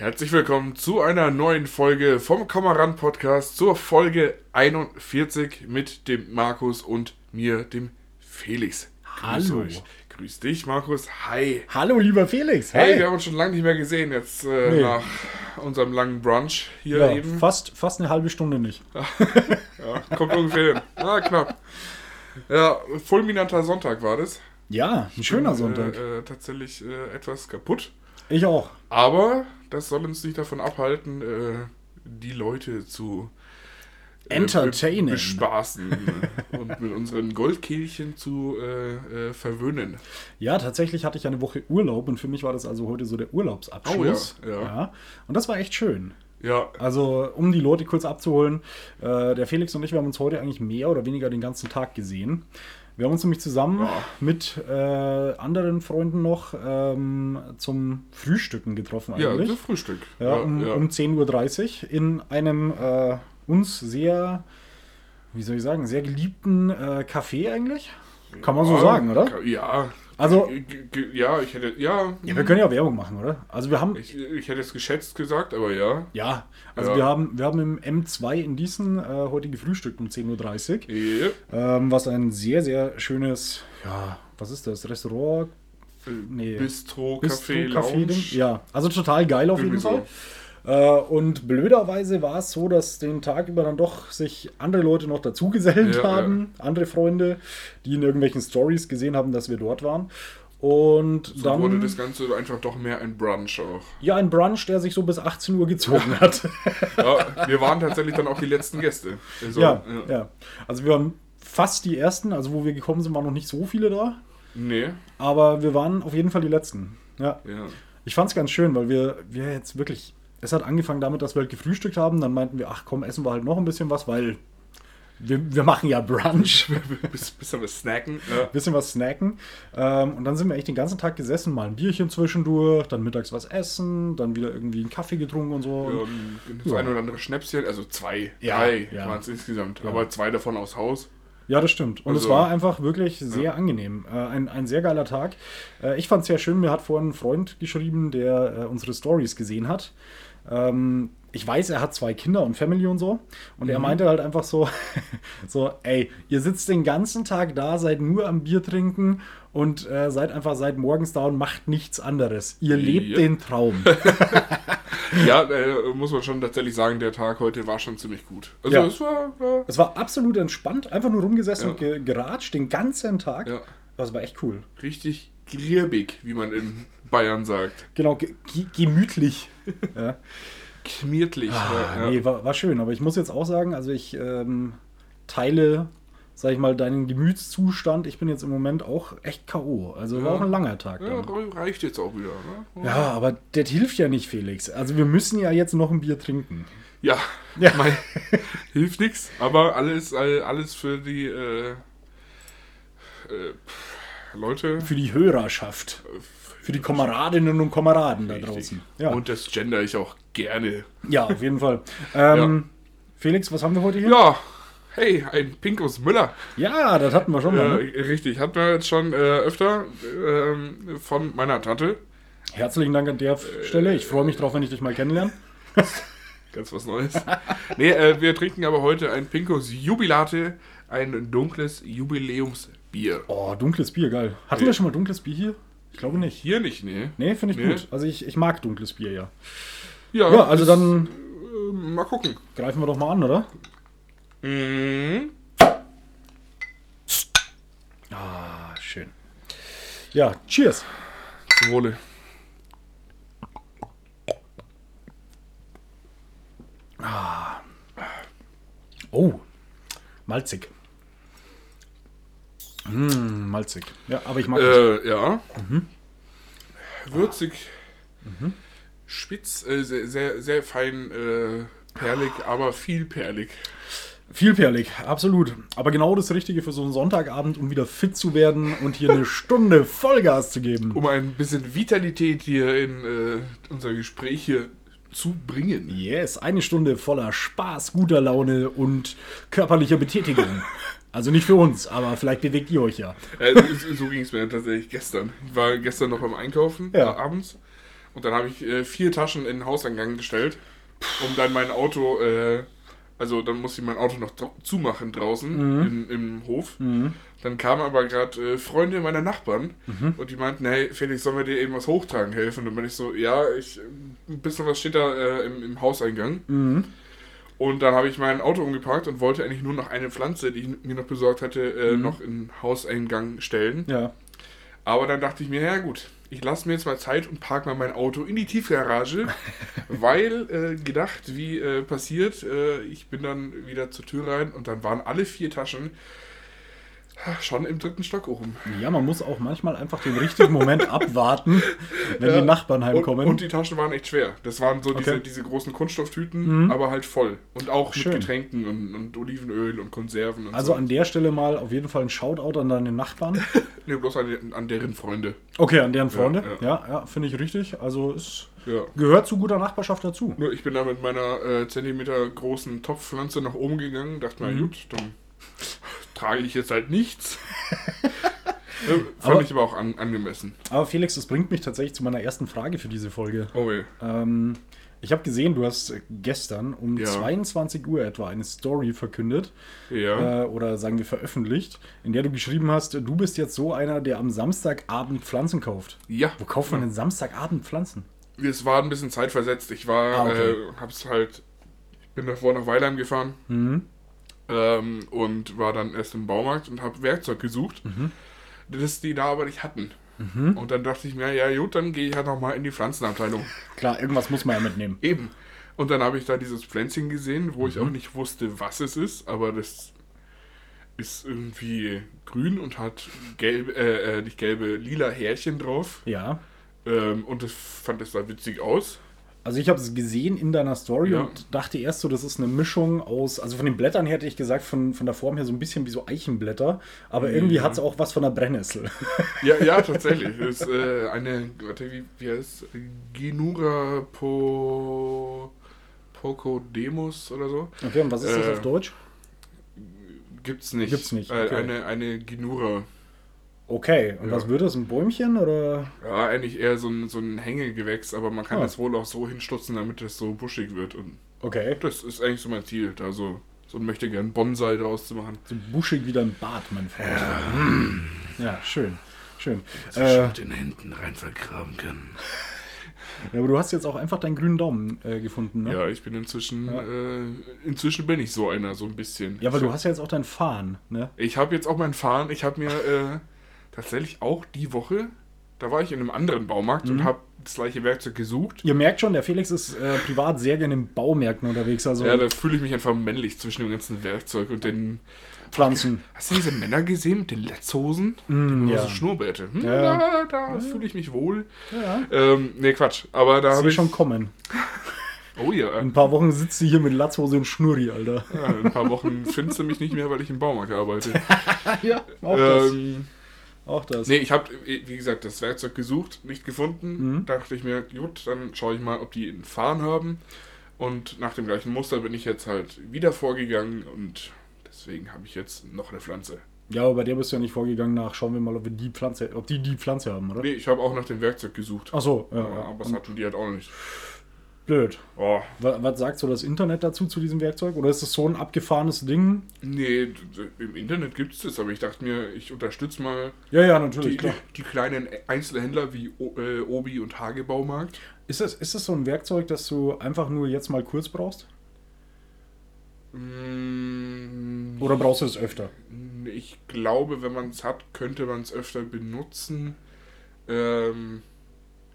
Herzlich willkommen zu einer neuen Folge vom Kameraden Podcast zur Folge 41 mit dem Markus und mir, dem Felix. Grüß Hallo. euch. Grüß dich, Markus. Hi. Hallo, lieber Felix. Hey, wir haben uns schon lange nicht mehr gesehen, jetzt äh, Nee. nach unserem langen Brunch hier ja, eben. fast, fast eine halbe Stunde nicht. Ja, kommt ungefähr hin. Ah, knapp. Ja, fulminanter Sonntag war das. Ja, ein schöner Sonntag. Äh, äh, tatsächlich äh, etwas kaputt. Ich auch. Aber das soll uns nicht davon abhalten, äh, die Leute zu äh, Entertainen. be- bespaßen und mit unseren Goldkehlchen zu äh, äh, verwöhnen. Ja, tatsächlich hatte ich eine Woche Urlaub und für mich war das also heute so der Urlaubsabschluss. Oh ja, ja. Und das war echt schön. Ja, Also, um die Leute kurz abzuholen, äh, der Felix und ich, wir haben uns heute eigentlich mehr oder weniger den ganzen Tag gesehen. Wir haben uns nämlich zusammen Ja. mit äh, anderen Freunden noch ähm, zum Frühstücken getroffen ja, eigentlich. das Frühstück. Ja, um, ja. um 10.30 Uhr in einem äh, uns sehr, wie soll ich sagen, sehr geliebten äh, Café eigentlich. Kann man so Ja, sagen, oder? Ja. Also- G- g- ja, ich hätte, ja, Ja, wir können ja Werbung machen, oder? Also wir haben, ich, ich hätte es geschätzt gesagt, aber ja. ja, also Ja. wir haben, wir haben im M2 in Diesen äh, heute gefrühstückt um 10.30 Uhr. Yep. Ähm, was ein sehr, sehr schönes, ja, was ist das? Restaurant? Nee. Bistro, Bistro, Café, Lounge. Ding. Ja, also total geil auf jeden Irgendwie so. Fall. Äh, und blöderweise war es so, dass den Tag über dann doch sich andere Leute noch dazugesellt Ja, haben, andere Freunde, die in irgendwelchen Stories gesehen haben, dass wir dort waren. Und So dann wurde das Ganze einfach doch mehr ein Brunch auch. ja ein Brunch, der sich so bis 18 Uhr gezogen hat. Ja, wir waren tatsächlich dann auch die letzten Gäste. Also, ja, ja. Also wir waren fast die ersten, also wo wir gekommen sind, waren noch nicht so viele da, Nee, aber wir waren auf jeden Fall die letzten. Ja. ja. Ich fand es ganz schön, weil wir, wir jetzt wirklich. Es hat angefangen damit, dass wir halt gefrühstückt haben. Dann meinten wir, ach komm, essen wir halt noch ein bisschen was, weil wir, wir machen ja Brunch. bis, bis wir snacken. Ja. bisschen was snacken. Ähm, und dann sind wir echt den ganzen Tag gesessen, mal ein Bierchen zwischendurch, dann mittags was essen, dann wieder irgendwie einen Kaffee getrunken und so. Ja, und das Ja. ein oder andere Schnäpschen, also zwei, Ja, drei ja. waren es insgesamt, aber zwei davon aus Haus. Ja, das stimmt. Und es Also- war einfach wirklich sehr angenehm. Äh, ein, ein sehr geiler Tag. Äh, ich fand es sehr schön. Mir hat vorhin ein Freund geschrieben, der äh, unsere Stories gesehen hat. Ähm, ich weiß, er hat zwei Kinder und Family und so. Und er meinte halt einfach so, so, ey, ihr sitzt den ganzen Tag da, seid nur am Bier trinken und äh, seid einfach seit morgens da und macht nichts anderes. Ihr lebt Ja. den Traum. Ja, äh, muss man schon tatsächlich sagen, der Tag heute war schon ziemlich gut. Also Ja. es war, war Es war absolut entspannt, einfach nur rumgesessen Ja. und ge geratscht den ganzen Tag. Ja. Das war echt cool. richtig griebig, wie man in Bayern sagt. Genau, ge ge gemütlich. Ja. Kmirtlich. Ah, ja, ja. Nee, war, war schön, aber ich muss jetzt auch sagen, also ich ähm, teile, sag ich mal, deinen Gemütszustand. Ich bin jetzt im Moment auch echt K.O. Also war Ja. auch ein langer Tag. Ja, Dann. reicht jetzt auch wieder. Ne? Ja, aber das hilft ja nicht, Felix. Also wir müssen ja jetzt noch ein Bier trinken. Ja, Ja. Mein, hilft nichts, aber alles, all- alles für die äh, äh, Leute. Für die Hörerschaft. Für die Kameradinnen und Kameraden da Richtig. draußen. Ja, Und das gender ich auch gerne. ja auf jeden Fall. Ähm, Felix, was haben wir heute hier? Ja, hey, ein Pinkus Müller. Ja, das hatten wir schon Äh, mal. Ne? richtig, hatten wir jetzt schon äh, öfter ähm, von meiner Tante. Herzlichen Dank an der Stelle. Ich freue mich drauf, wenn ich dich mal kennenlerne. Ganz was Neues. nee, äh, wir trinken aber heute ein Pinkus Jubilate, ein dunkles Jubiläumsbier. Oh, dunkles Bier, geil. Hatten Ja. wir schon mal dunkles Bier hier? Ich glaube nicht. Hier nicht, nee. Nee, finde ich Nee. gut. Also ich, ich mag dunkles Bier, ja. Ja, Ja, also dann äh, mal gucken. greifen wir doch mal an, oder? Mhm. Ah, schön. Ja, cheers. Zum Wohle. Oh, malzig. Mm, malzig. Ja, aber ich mag das. Äh, ja. Würzig. Spitz, äh, sehr, sehr, sehr fein äh, perlig, aber viel perlig. Vielperlig, absolut. Aber genau das Richtige für so einen Sonntagabend, um wieder fit zu werden und hier eine Stunde Vollgas zu geben. Um ein bisschen Vitalität hier in äh, unser Gespräch hier zu bringen. Yes, eine Stunde voller Spaß, guter Laune und körperlicher Betätigung. Also nicht für uns, aber vielleicht bewegt ihr euch ja. Äh, so ging es mir tatsächlich gestern. Ich war gestern noch beim Einkaufen, Ja. äh, abends. Und dann habe ich äh, vier Taschen in den Hauseingang gestellt, um dann mein Auto, äh, also dann musste ich mein Auto noch zumachen draußen Mhm. im, im Hof. Dann kamen aber gerade äh, Freunde meiner Nachbarn Mhm. und die meinten, hey Felix, sollen wir dir eben was hochtragen helfen? Und dann bin ich so, ja, ich, ein bisschen was steht da äh, im, im Hauseingang. Und dann habe ich mein Auto umgeparkt und wollte eigentlich nur noch eine Pflanze, die ich mir noch besorgt hatte, äh, Mhm. noch in den Hauseingang stellen. Ja. Aber dann dachte ich mir, ja gut, ich lasse mir jetzt mal Zeit und parke mal mein Auto in die Tiefgarage, weil äh, gedacht, wie äh, passiert, äh, ich bin dann wieder zur Tür rein und dann waren alle vier Taschen schon im dritten Stock oben. Ja, man muss auch manchmal einfach den richtigen Moment abwarten, wenn Ja. die Nachbarn Und, heimkommen. und die Taschen waren echt schwer. Das waren so diese, Okay. diese großen Kunststofftüten, aber halt voll. Und auch Schön. mit Getränken und, und Olivenöl und Konserven und also so. an der Stelle mal auf jeden Fall ein Shoutout an deine Nachbarn. Nee, bloß an, an deren Freunde. Okay, an deren Freunde. Ja, Ja, ja, finde ich richtig. Also es gehört zu guter Nachbarschaft dazu. Nur ich bin da mit meiner äh, Zentimeter großen Topfpflanze nach oben gegangen, dachte Mhm. mir, gut, dann trage ich jetzt halt nichts. äh, fand Aber- ich aber auch an, angemessen. Aber Felix, das bringt mich tatsächlich zu meiner ersten Frage für diese Folge. Oh weh. Ähm, ich habe gesehen, du hast gestern um Ja. 22 Uhr etwa eine Story verkündet Ja. äh, oder sagen wir veröffentlicht, in der du geschrieben hast, du bist jetzt so einer, der am Samstagabend Pflanzen kauft. ja. Wo kauft man denn Samstagabend Pflanzen? Es war ein bisschen zeitversetzt. Ich war, Ah, okay. äh, hab's halt, ich bin davor nach Weilheim gefahren Mhm. Ähm, und war dann erst im Baumarkt und habe Werkzeug gesucht, Mhm. das die da aber nicht hatten. Und dann dachte ich mir, ja gut, dann gehe ich halt nochmal in die Pflanzenabteilung. Klar, irgendwas muss man ja mitnehmen. Eben. Und dann habe ich da dieses Pflänzchen gesehen, wo ich Mhm. auch nicht wusste, was es ist, aber das ist irgendwie grün und hat gelbe, äh, äh, nicht gelbe, lila Härchen drauf. Ja. Ähm, und das fand es da witzig aus. Also ich habe es gesehen in deiner Story Ja. und dachte erst so, das ist eine Mischung aus, also von den Blättern her hätte ich gesagt, von, von der Form her so ein bisschen wie so Eichenblätter, aber irgendwie Ja. hat es auch was von der Brennnessel. Ja, ja, tatsächlich. Das ist äh, eine, warte, wie, wie heißt es? Genura po, Pocodemus oder so. Okay, und was ist das Äh, auf Deutsch? Gibt's nicht. Gibt's nicht, Äh, okay. eine, eine Genura. Okay, und ja. was wird das, ein Bäumchen oder? Ja, eigentlich eher so ein, so ein Hängegewächs, aber man kann Ah. das wohl auch so hinstutzen, damit es so buschig wird. Und Okay. das ist eigentlich so mein Ziel, da so, so ein möchte gern Bonsai draus zu machen. So buschig wie dein Bart, mein Freund. Ja, schön. Schön. Äh, mit den Händen rein vergraben kann. ja, aber du hast jetzt auch einfach deinen grünen Daumen äh, gefunden, ne? Ja, ich bin inzwischen, Ja. äh, inzwischen bin ich so einer, so ein bisschen. Ja, aber du hast ja jetzt auch dein Fahren, ne? Ich habe jetzt auch meinen Fahren. Ich habe mir äh, tatsächlich auch die Woche, da war ich in einem anderen Baumarkt Mhm. und habe das gleiche Werkzeug gesucht. Ihr merkt schon, der Felix ist äh, privat sehr gerne in Baumärkten unterwegs, also Ja, da fühle ich mich einfach männlich zwischen dem ganzen Werkzeug und den. Pflanzen. Hast du diese Männer gesehen mit den Letzhosen? Mm, ja. so Schnurrbärte. Hm, Ja. Da, da fühle ich mich wohl. Ja, Ähm, nee, Quatsch. Aber da habe ich. schon kommen. Oh ja. In ein paar Wochen sitzt sie hier mit Latzhose und Schnurri, Alter. ja. In ein paar Wochen findest du mich nicht mehr, weil ich im Baumarkt arbeite. ja, auch das. Auch das. nee, ich habe, wie gesagt, das Werkzeug gesucht, nicht gefunden. Mhm. Dachte ich mir, gut, dann schaue ich mal, ob die einen Fahren haben. Und nach dem gleichen Muster bin ich jetzt halt wieder vorgegangen und deswegen habe ich jetzt noch eine Pflanze. Ja, aber bei der bist du ja nicht vorgegangen nach, schauen wir mal, ob wir die Pflanze, ob die die Pflanze haben, oder? Nee, ich habe auch nach dem Werkzeug gesucht. Ach so, ja, Ja, ja. aber das hatten die halt auch noch nicht. Blöd. Oh, Was, was sagt so das Internet dazu zu diesem Werkzeug? Oder ist das so ein abgefahrenes Ding? nee, im Internet gibt es das, aber ich dachte mir, ich unterstütze mal Ja, ja, natürlich, die, klar. die kleinen Einzelhändler wie äh, Obi und Hage Baumarkt. Ist das, ist das so ein Werkzeug, das du einfach nur jetzt mal kurz brauchst? Mm, Oder brauchst du es öfter? Ich glaube, wenn man es hat, könnte man es öfter benutzen. Ähm,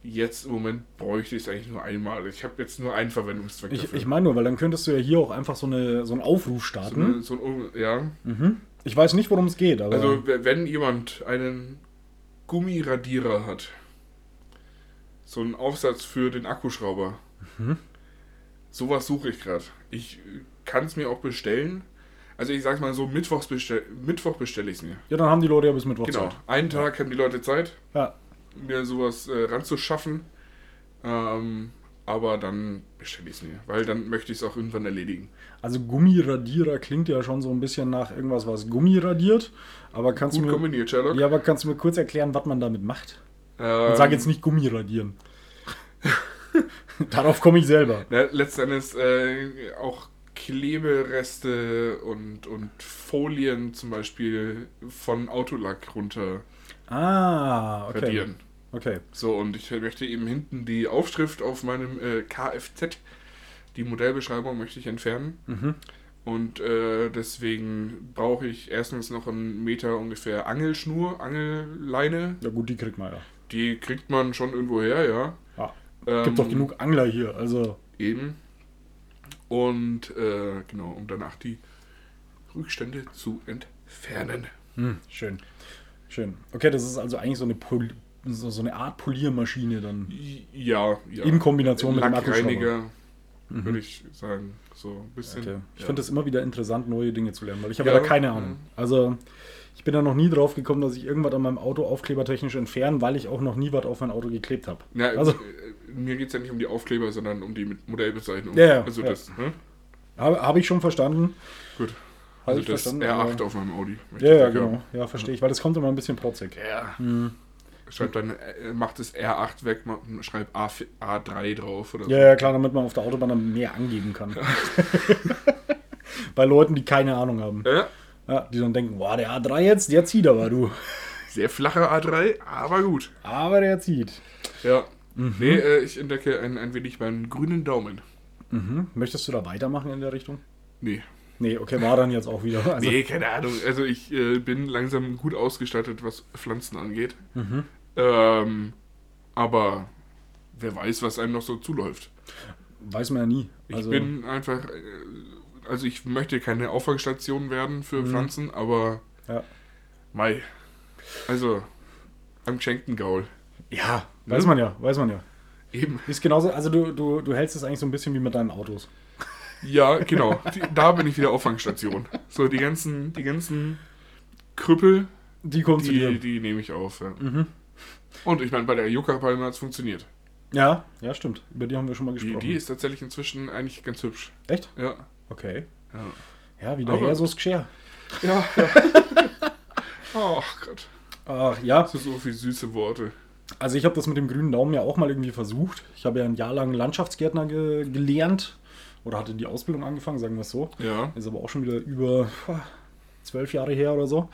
jetzt im Moment bräuchte ich es eigentlich nur einmal. Ich habe jetzt nur einen Verwendungszweck Ich, dafür. ich meine nur, weil dann könntest du ja hier auch einfach so, eine, so einen Aufruf so starten. eine, so ein, ja, Mhm. Ich weiß nicht, worum es geht, aber. also wenn jemand einen Gummiradierer hat, so einen Aufsatz für den Akkuschrauber, Mhm. sowas suche ich gerade. Ich kann es mir auch bestellen. Also ich sag's mal so, Mittwochs bestell, Mittwoch bestelle ich es mir. ja, dann haben die Leute ja bis Mittwoch Genau. Zeit. Einen Tag haben die Leute Zeit, Ja. Mir sowas äh, ranzuschaffen. Ähm, aber dann bestelle ich es mir, weil dann möchte ich es auch irgendwann erledigen. Also Gummiradierer klingt ja schon so ein bisschen nach irgendwas, was Gummi radiert. Aber kannst, Gut du mir, kombiniert, Sherlock. ja, aber kannst du mir kurz erklären, was man damit macht? Ähm, Und sag jetzt nicht Gummi radieren. Darauf komme ich selber. Na, letzten Endes äh, auch Klebereste und, und Folien zum Beispiel von Autolack runter Ah, okay. radieren. Okay. So, und ich möchte eben hinten die Aufschrift auf meinem äh, Kfz, die Modellbeschreibung möchte ich entfernen. Mhm. Und äh, deswegen brauche ich erstens noch einen Meter ungefähr Angelschnur, Angelleine. Ja gut, die kriegt man ja. Die kriegt man schon irgendwo her, ja. Ähm, Gibt doch genug Angler hier, also. Eben. Und äh, genau, um danach die Rückstände zu entfernen. Hm, schön. Schön. Okay, das ist also eigentlich so eine, Pol so, so eine Art Poliermaschine dann. Ja, ja. In Kombination mit dem Akkuschrauber. Lackreiniger, würde ich sagen. So ein bisschen. Okay. Ich ja. finde es immer wieder interessant, neue Dinge zu lernen, weil ich habe Ja, da keine Ahnung. mhm. Also ich bin da noch nie drauf gekommen, dass ich irgendwas an meinem Auto aufklebertechnisch entfernen, weil ich auch noch nie was auf mein Auto geklebt habe. Ja, Also- äh, mir geht es ja nicht um die Aufkleber, sondern um die Modellbezeichnung. Ja, ja, Also ja. das, ne? Habe hab ich schon verstanden. Gut. Habe Also das verstanden. R8 aber- auf meinem Audi. Ja, ja, genau. Ja, verstehe ich, weil das kommt immer ein bisschen protzig. Ja. Hm. Schreibt dann, äh, macht das R8 weg, schreibt A, A3 drauf oder Ja, ja, klar, damit man auf der Autobahn dann mehr angeben kann. Bei Leuten, die keine Ahnung haben. so. Ja, Ja, die dann denken, boah, der A3 jetzt, der zieht aber, du. sehr flacher A3, aber gut. Aber der zieht. Ja. Mhm. Nee, äh, ich entdecke ein, ein wenig meinen grünen Daumen. Mhm. Möchtest du da weitermachen in der Richtung? Nee. Nee, okay, war dann jetzt auch wieder. Also, nee, keine Ahnung. Also ich äh, bin langsam gut ausgestattet, was Pflanzen angeht. Mhm. Ähm, aber wer weiß, was einem noch so zuläuft. Weiß man ja nie. Ich Also, bin einfach, äh, also ich möchte keine Auffangstation werden für Pflanzen, aber Mhm. Ja. Mai. Also, am geschenkten Gaul. Ja, weiß man ja, weiß man ja. Eben. Ist genauso, also du, du, du hältst es eigentlich so ein bisschen wie mit deinen Autos. Ja, genau. Die, da bin ich wieder Auffangstation. So, die ganzen, die ganzen Krüppel, Die kommen zu die, dir. die nehme ich auf. Ja. Mhm. Und ich meine, bei der Yucca-Palme hat es funktioniert. Ja, ja, stimmt. Über die haben wir schon mal Die, gesprochen. die ist tatsächlich inzwischen eigentlich ganz hübsch. Echt? Ja. Okay. Ja. Ja, wieder Aber- her, so ist Geschirr. Ja. ja. Ach Gott. Ach ja, Das sind so viele süße Worte. also ich habe das mit dem grünen Daumen ja auch mal irgendwie versucht. Ich habe ja ein Jahr lang Landschaftsgärtner ge gelernt. Oder hatte die Ausbildung angefangen, sagen wir es so. Ja. Ist aber auch schon wieder über zwölf Jahre her oder so.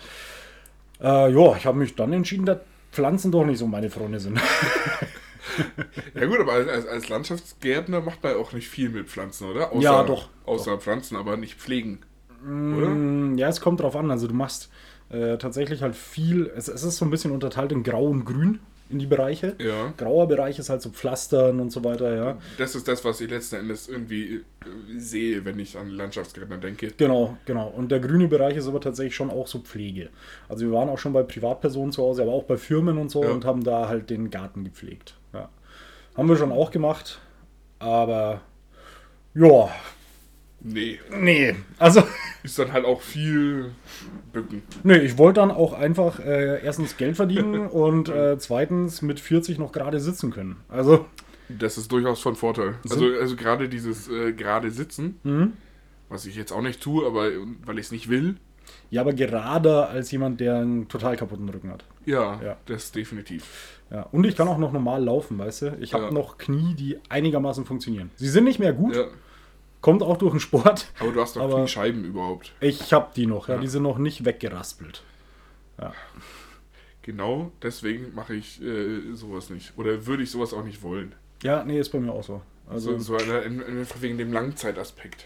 Äh, ja, ich habe mich dann entschieden, dass Pflanzen doch nicht so meine Freunde sind. Ja gut, aber als, als Landschaftsgärtner macht man auch nicht viel mit Pflanzen, oder? Ja, doch. Außer Pflanzen, aber nicht pflegen. Mm, Ja, es kommt drauf an. Also du machst äh, tatsächlich halt viel. Es, es ist so ein bisschen unterteilt in Grau und Grün in die Bereiche. Ja. Grauer Bereich ist halt so Pflastern und so weiter, ja. Das ist das, was ich letzten Endes irgendwie äh, sehe, wenn ich an Landschaftsgärtner denke. Genau, genau. Und der grüne Bereich ist aber tatsächlich schon auch so Pflege. Also wir waren auch schon bei Privatpersonen zu Hause, aber auch bei Firmen und so Ja. und haben da halt den Garten gepflegt. Ja. Haben wir schon auch gemacht, aber ja, Nee. nee. Also, Ist dann halt auch viel Bücken. nee, ich wollte dann auch einfach äh, erstens Geld verdienen und äh, zweitens mit 40 noch gerade sitzen können. Also, Das ist durchaus von Vorteil. Also, also gerade dieses äh, gerade Sitzen, mhm. was ich jetzt auch nicht tue, aber weil ich es nicht will, ja, aber gerade als jemand, der einen total kaputten Rücken hat. ja, Ja. das definitiv. Ja, und ich kann auch noch normal laufen, weißt du? Ich habe Ja. noch Knie, die einigermaßen funktionieren. Sie sind nicht mehr gut, Ja. Kommt auch durch den Sport. Aber du hast doch Aber- Kniescheiben überhaupt. Ich habe die noch, ja, Ja. die sind noch nicht weggeraspelt. Genau deswegen mache ich äh, sowas nicht. Oder würde ich sowas auch nicht wollen. Ja, nee, ist bei mir auch so. Also, so einfach wegen dem Langzeitaspekt.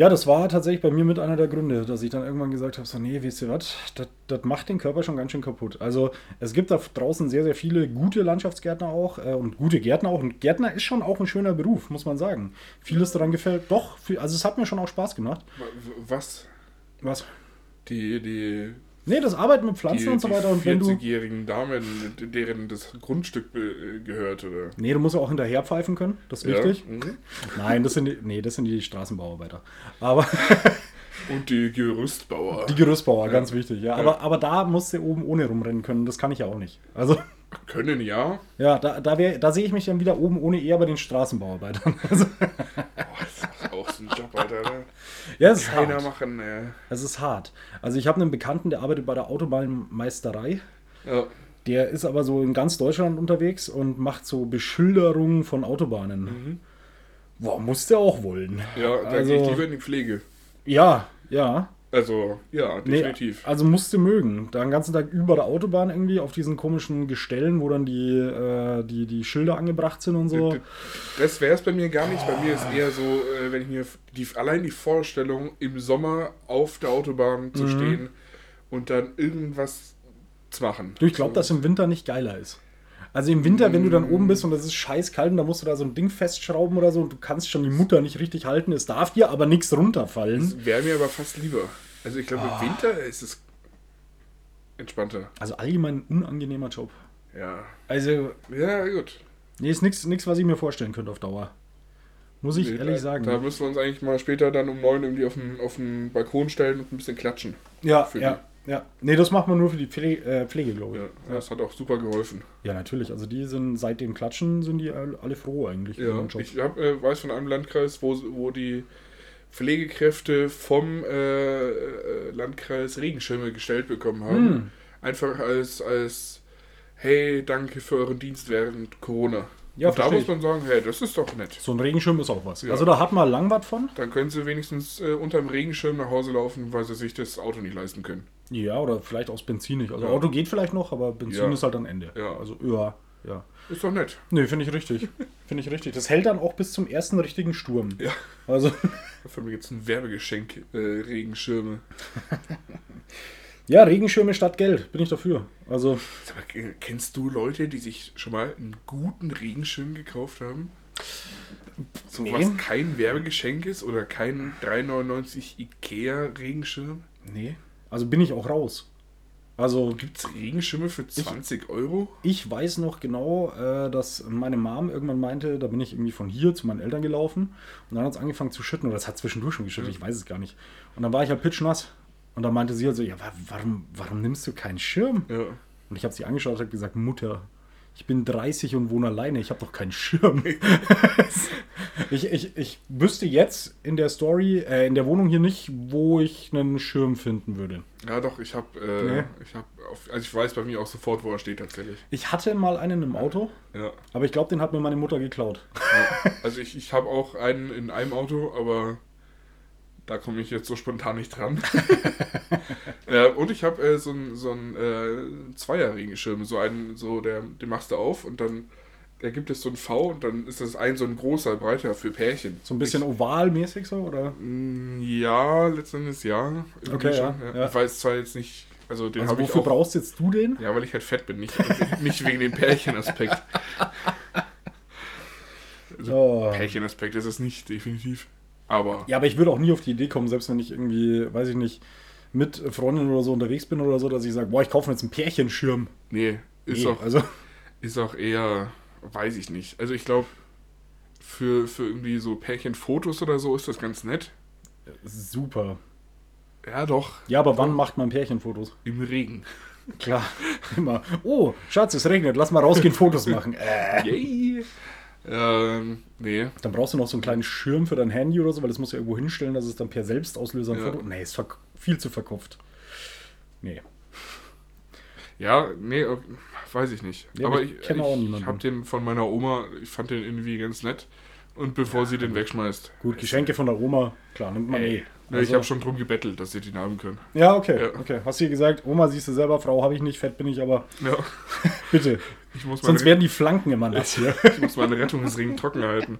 Ja, das war tatsächlich bei mir mit einer der Gründe, dass ich dann irgendwann gesagt habe, so, nee, wisst ihr was, das, macht den Körper schon ganz schön kaputt. Also es gibt da draußen sehr, sehr viele gute Landschaftsgärtner auch äh, und gute Gärtner auch. Und Gärtner ist schon auch ein schöner Beruf, muss man sagen. Vieles daran gefällt, doch, viel, also es hat mir schon auch Spaß gemacht. Was? Was? Die, die, Nee, das Arbeiten mit Pflanzen die, und so die weiter. Und wenn du. 40-jährigen Damen, deren das Grundstück be- gehört, oder? Nee, du musst ja auch hinterher pfeifen können, das ist wichtig. Ja. Mhm. Nein, das sind die, nee, das sind die Straßenbauarbeiter. Aber Und die Gerüstbauer. die Gerüstbauer, ganz wichtig, ja. Aber, aber da musst du oben ohne rumrennen können, das kann ich ja auch nicht. Also, können ja. ja, da, da, wär, da sehe ich mich dann wieder oben ohne eher bei den Straßenbauarbeitern. Also, Boah, das ist auch so ein Job, Alter. Ne? ja, es ist Keiner hart. machen, äh. Es ist hart. Also ich habe einen Bekannten, der arbeitet bei der Autobahnmeisterei. Ja. Der ist aber so in ganz Deutschland unterwegs und macht so Beschilderungen von Autobahnen. Mhm. Boah, muss der auch wollen. Ja, da Also- gehe ich lieber in die Pflege. Ja, ja. Also, ja, Nee, definitiv. also musste mögen. Da den ganzen Tag über der Autobahn irgendwie auf diesen komischen Gestellen, wo dann die, äh, die, die Schilder angebracht sind und so. Das wäre es bei mir gar nicht. Bei mir ist eher so, äh, wenn ich mir die, allein die Vorstellung, im Sommer auf der Autobahn Mhm. zu stehen und dann irgendwas zu machen. Du, ich glaube, so. dass im Winter nicht geiler ist. Also im Winter, wenn du dann oben bist und es ist scheiß kalt und da musst du da so ein Ding festschrauben oder so und du kannst schon die Mutter nicht richtig halten, es darf dir aber nichts runterfallen. Das wäre mir aber fast lieber. Also ich glaube, Ah. im Winter ist es entspannter. Also allgemein ein unangenehmer Job. Ja. Also, Ja, gut. nee, ist nichts, was ich mir vorstellen könnte auf Dauer. Muss ich Nee, ehrlich da, sagen. Da müssen wir uns eigentlich mal später dann um neun irgendwie auf den, auf den Balkon stellen und ein bisschen klatschen. ja, für ja, ja. Nee, das macht man nur für die Pflege, äh, Pflege glaube ich. Ja, das hat auch super geholfen. Ja, natürlich. Also die sind seit dem Klatschen sind die alle froh eigentlich. Ja, ich hab, äh, weiß von einem Landkreis, wo, wo die Pflegekräfte vom äh, äh, Landkreis Regenschirme gestellt bekommen haben. Hm. Einfach als, als hey, danke für euren Dienst während Corona. Ja, Und da muss man sagen, hey, das ist doch nett. So ein Regenschirm ist auch was. Ja. Also da hat man lang was von. Dann können sie wenigstens äh, unterm Regenschirm nach Hause laufen, weil sie sich das Auto nicht leisten können. Ja, oder vielleicht aus Benzin nicht. Also Ja. Auto geht vielleicht noch, aber Benzin Ja. ist halt am Ende. Ja. Also ja, ja. Ist doch nett. Nee, finde ich richtig. finde ich richtig. Das hält dann auch bis zum ersten richtigen Sturm. Ja. Also, Für mich jetzt ein Werbegeschenk, äh, Regenschirme. ja, Regenschirme statt Geld. Bin ich dafür. Also, mal, äh, kennst du Leute, die sich schon mal einen guten Regenschirm gekauft haben? So Nee. was kein Werbegeschenk ist oder kein 3,99 Ikea Regenschirm? nee. Also bin ich auch raus. Also, Gibt es Regenschirme für 20 Euro? ich weiß noch genau, äh, dass meine Mom irgendwann meinte, da bin ich irgendwie von hier zu meinen Eltern gelaufen und dann hat es angefangen zu schütten oder es hat zwischendurch schon geschüttet, ich weiß es gar nicht. Und dann war ich halt pitschnass und dann meinte sie halt so, ja, wa- warum, warum nimmst du keinen Schirm? Ja. Und ich habe sie angeschaut und habe gesagt, Mutter, ich bin 30 und wohne alleine, ich habe doch keinen Schirm. ich, ich, ich wüsste jetzt in der Story, äh, in der Wohnung hier nicht, wo ich einen Schirm finden würde. Ja, doch, ich habe, äh, Nee. ich habe, also ich weiß bei mir auch sofort, wo er steht tatsächlich. Ich hatte mal einen im Auto, Ja. aber ich glaube, den hat mir meine Mutter geklaut. ja. Also ich, ich habe auch einen in einem Auto, aber da komme ich jetzt so spontan nicht dran. ja, und ich habe äh, so einen so äh, Zweier-Regenschirm, so einen, so der, den machst du auf und dann ergibt es so ein V und dann ist das ein so ein großer, breiter für Pärchen. So ein bisschen ovalmäßig so, oder? Mm, Ja, letztendlich ja. Okay, ja, ja. Ich weiß zwar jetzt nicht, also den Also habe ich wofür auch. brauchst jetzt du den? Ja, weil ich halt fett bin, nicht, nicht wegen dem Pärchenaspekt. Also, Oh. Pärchenaspekt ist es nicht, definitiv. Aber Ja, aber ich würde auch nie auf die Idee kommen, selbst wenn ich irgendwie, weiß ich nicht, mit Freundinnen oder so unterwegs bin oder so, dass ich sage, boah, ich kaufe mir jetzt einen Pärchenschirm. nee, ist, Nee, auch, also ist auch eher, weiß ich nicht. Also ich glaube, für, für irgendwie so Pärchenfotos oder so ist das ganz nett. super. Ja, doch, Ja, aber wann macht man Pärchenfotos? im Regen. Klar, immer. Oh, Schatz, es regnet, lass mal rausgehen, Fotos machen. Äh. Yay! Ähm, nee. Dann brauchst du noch so einen kleinen Schirm für dein Handy oder so, weil das musst du irgendwo hinstellen, dass es dann per Selbstauslöser ein Ja. Foto. Nee, ist viel zu verkopft. Nee. Ja, nee, äh, weiß ich nicht. Ja, aber ich, ich kenne auch niemanden. Ich hab den von meiner Oma, ich fand den irgendwie ganz nett. Und bevor sie den wegschmeißt. Gut, Geschenke von der Oma, klar, nimmt man eh. Ne, ich Also- habe schon drum gebettelt, dass sie den haben können. Ja, okay, Ja. okay. Hast du ihr gesagt, Oma, siehst du selber, Frau habe ich nicht, fett bin ich, aber Ja, bitte. Sonst werden die Flanken immer nass hier. ich muss meinen Rettungsring trocken halten.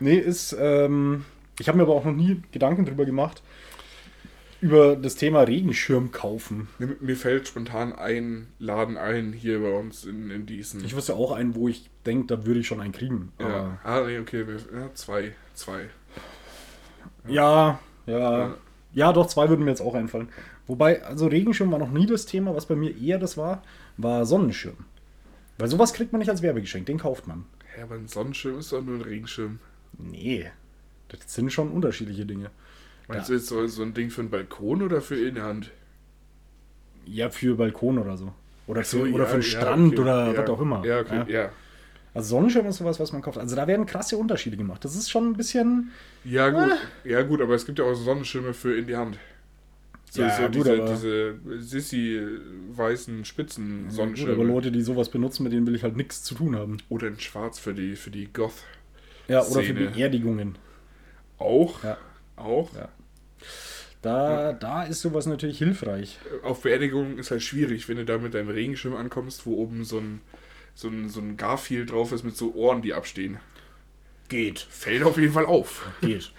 Nee, ist, ähm, ich habe mir aber auch noch nie Gedanken drüber gemacht, über das Thema Regenschirm kaufen. Mir, fällt spontan ein Laden ein hier bei uns in, in Diesen. Ich wüsste auch einen, wo ich denke, da würde ich schon einen kriegen. ja. Ah, nee, okay, ja, zwei. Zwei. ja, ja, Ja. ja, doch, zwei würden mir jetzt auch einfallen. Wobei, also Regenschirm war noch nie das Thema, was bei mir eher das war, war Sonnenschirm. Weil sowas kriegt man nicht als Werbegeschenk, den kauft man. Ja, aber ein Sonnenschirm ist doch nur ein Regenschirm. Nee, das sind schon unterschiedliche Dinge. Meinst Ja. du jetzt so, so ein Ding für einen Balkon oder für in der Hand? Ja, für Balkon oder so. Oder für, So, oder ja, für einen ja, Strand okay. oder was auch immer. Ja, okay, ja. Also Sonnenschirm ist sowas, was man kauft. Also da werden krasse Unterschiede gemacht. Das ist schon ein bisschen. Ja, gut. Ja, gut, aber es gibt ja auch Sonnenschirme für in die Hand. So, Ja, so gut, diese, aber- diese sissi-weißen Spitzen Ja, gut, Sonnenschirme. aber Leute, die sowas benutzen, mit denen will ich halt nichts zu tun haben. Oder in Schwarz für die, für die Goth. Ja, oder für. Beerdigungen. Auch. Ja. Auch. Ja. Da, da ist sowas natürlich hilfreich. Auf Beerdigungen ist halt schwierig, wenn du da mit deinem Regenschirm ankommst, wo oben so ein, so ein, so ein Garfield drauf ist mit so Ohren, die abstehen. Geht. Fällt auf jeden Fall auf. Geht.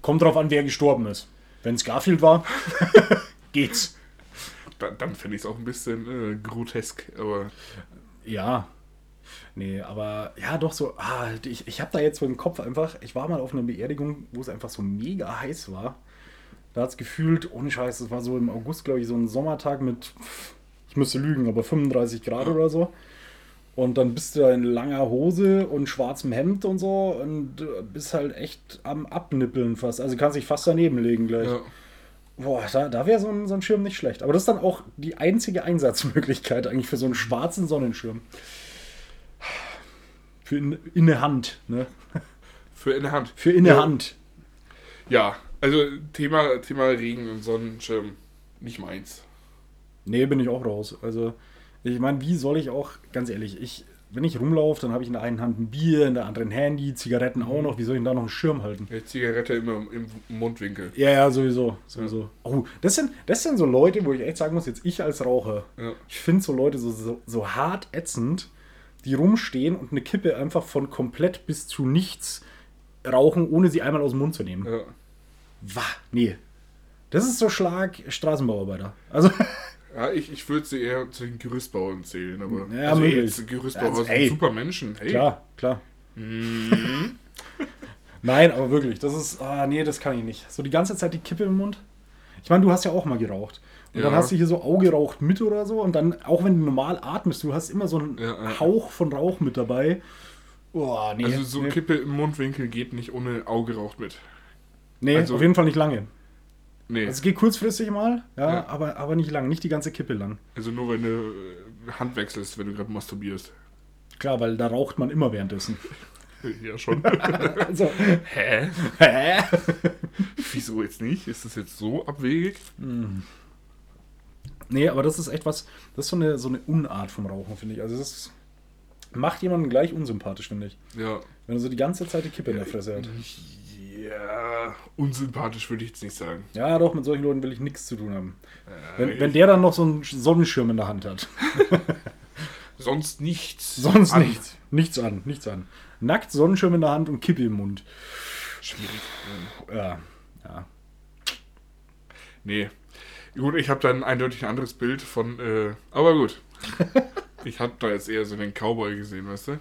Kommt drauf an, wer gestorben ist. Wenn es Garfield war, geht's. Da, dann finde ich es auch ein bisschen äh, grotesk, aber Ja. Nee, aber ja, doch so. Ah, ich ich habe da jetzt so im Kopf einfach. Ich war mal auf einer Beerdigung, wo es einfach so mega heiß war. Da hat es gefühlt, ohne Scheiß, es war so im August, glaube ich, so ein Sommertag mit, ich müsste lügen, aber 35 Grad oder so. Und dann bist du da in langer Hose und schwarzem Hemd und so und bist halt echt am Abnippeln fast. Also kannst dich fast daneben legen gleich. ja. Boah, da, da wäre so ein, so ein Schirm nicht schlecht. Aber das ist dann auch die einzige Einsatzmöglichkeit eigentlich für so einen schwarzen Sonnenschirm. Für in, in der Hand, ne? für in der Hand. Für in der Ja. Hand. Ja, also Thema, Thema Regen und Sonnenschirm, nicht meins. Nee, bin ich auch raus. Also, ich meine, wie soll ich auch, ganz ehrlich, ich, wenn ich rumlaufe, dann habe ich in der einen Hand ein Bier, in der anderen Handy, Zigaretten auch noch. Wie soll ich denn da noch einen Schirm halten? Die Zigarette immer im Mundwinkel. Ja, ja, sowieso. sowieso. Oh, das sind, das sind so Leute, wo ich echt sagen muss, jetzt ich als Raucher, Ja. ich finde so Leute so, so, so hart ätzend, die rumstehen und eine Kippe einfach von komplett bis zu nichts rauchen, ohne sie einmal aus dem Mund zu nehmen. Ja. Wah, nee. Das ist so Schlag Straßenbauarbeiter. Also, Ja, ich, ich würde sie eher zu den Gerüstbauern zählen, aber Ja, also möglich. Gerüstbauer Also, sind ey. super Menschen. Hey. klar, klar. Nein, aber wirklich, das ist, ah, nee, das kann ich nicht. So die ganze Zeit die Kippe im Mund. Ich meine, du hast ja auch mal geraucht. Und dann Ja. hast du hier so Auge raucht mit oder so. Und dann, auch wenn du normal atmest, du hast immer so einen Ja, ja. Hauch von Rauch mit dabei. Oh, nee. Also so nee. Kippe im Mundwinkel geht nicht ohne Auge raucht mit. nee also- auf jeden Fall nicht lange. Nee, Also es geht kurzfristig mal, ja, Ja. Aber, aber nicht lang, nicht die ganze Kippe lang. also nur wenn du äh, Hand wechselst, wenn du gerade masturbierst. Klar, weil da raucht man immer währenddessen. Ja, schon. Also, Hä? hä? Wieso jetzt nicht? Ist das jetzt so abwegig? Nee, aber das ist echt was, das ist so eine, so eine Unart vom Rauchen, finde ich. Also das macht jemanden gleich unsympathisch, finde ich. Ja. Wenn er so die ganze Zeit die Kippe in der Fresse hat. Ja, unsympathisch würde ich jetzt nicht sagen. Ja, doch, mit solchen Leuten will ich nichts zu tun haben. Äh, Wenn, wenn der dann noch so einen Sonnenschirm in der Hand hat. Sonst nichts. Sonst an. nichts. Nichts an, nichts an. Nackt, Sonnenschirm in der Hand und Kippe im Mund. Schwierig. Ja, ja. Nee. Gut, ich habe dann eindeutig ein anderes Bild von, äh, aber gut. ich habe da jetzt eher so den Cowboy gesehen, weißt du?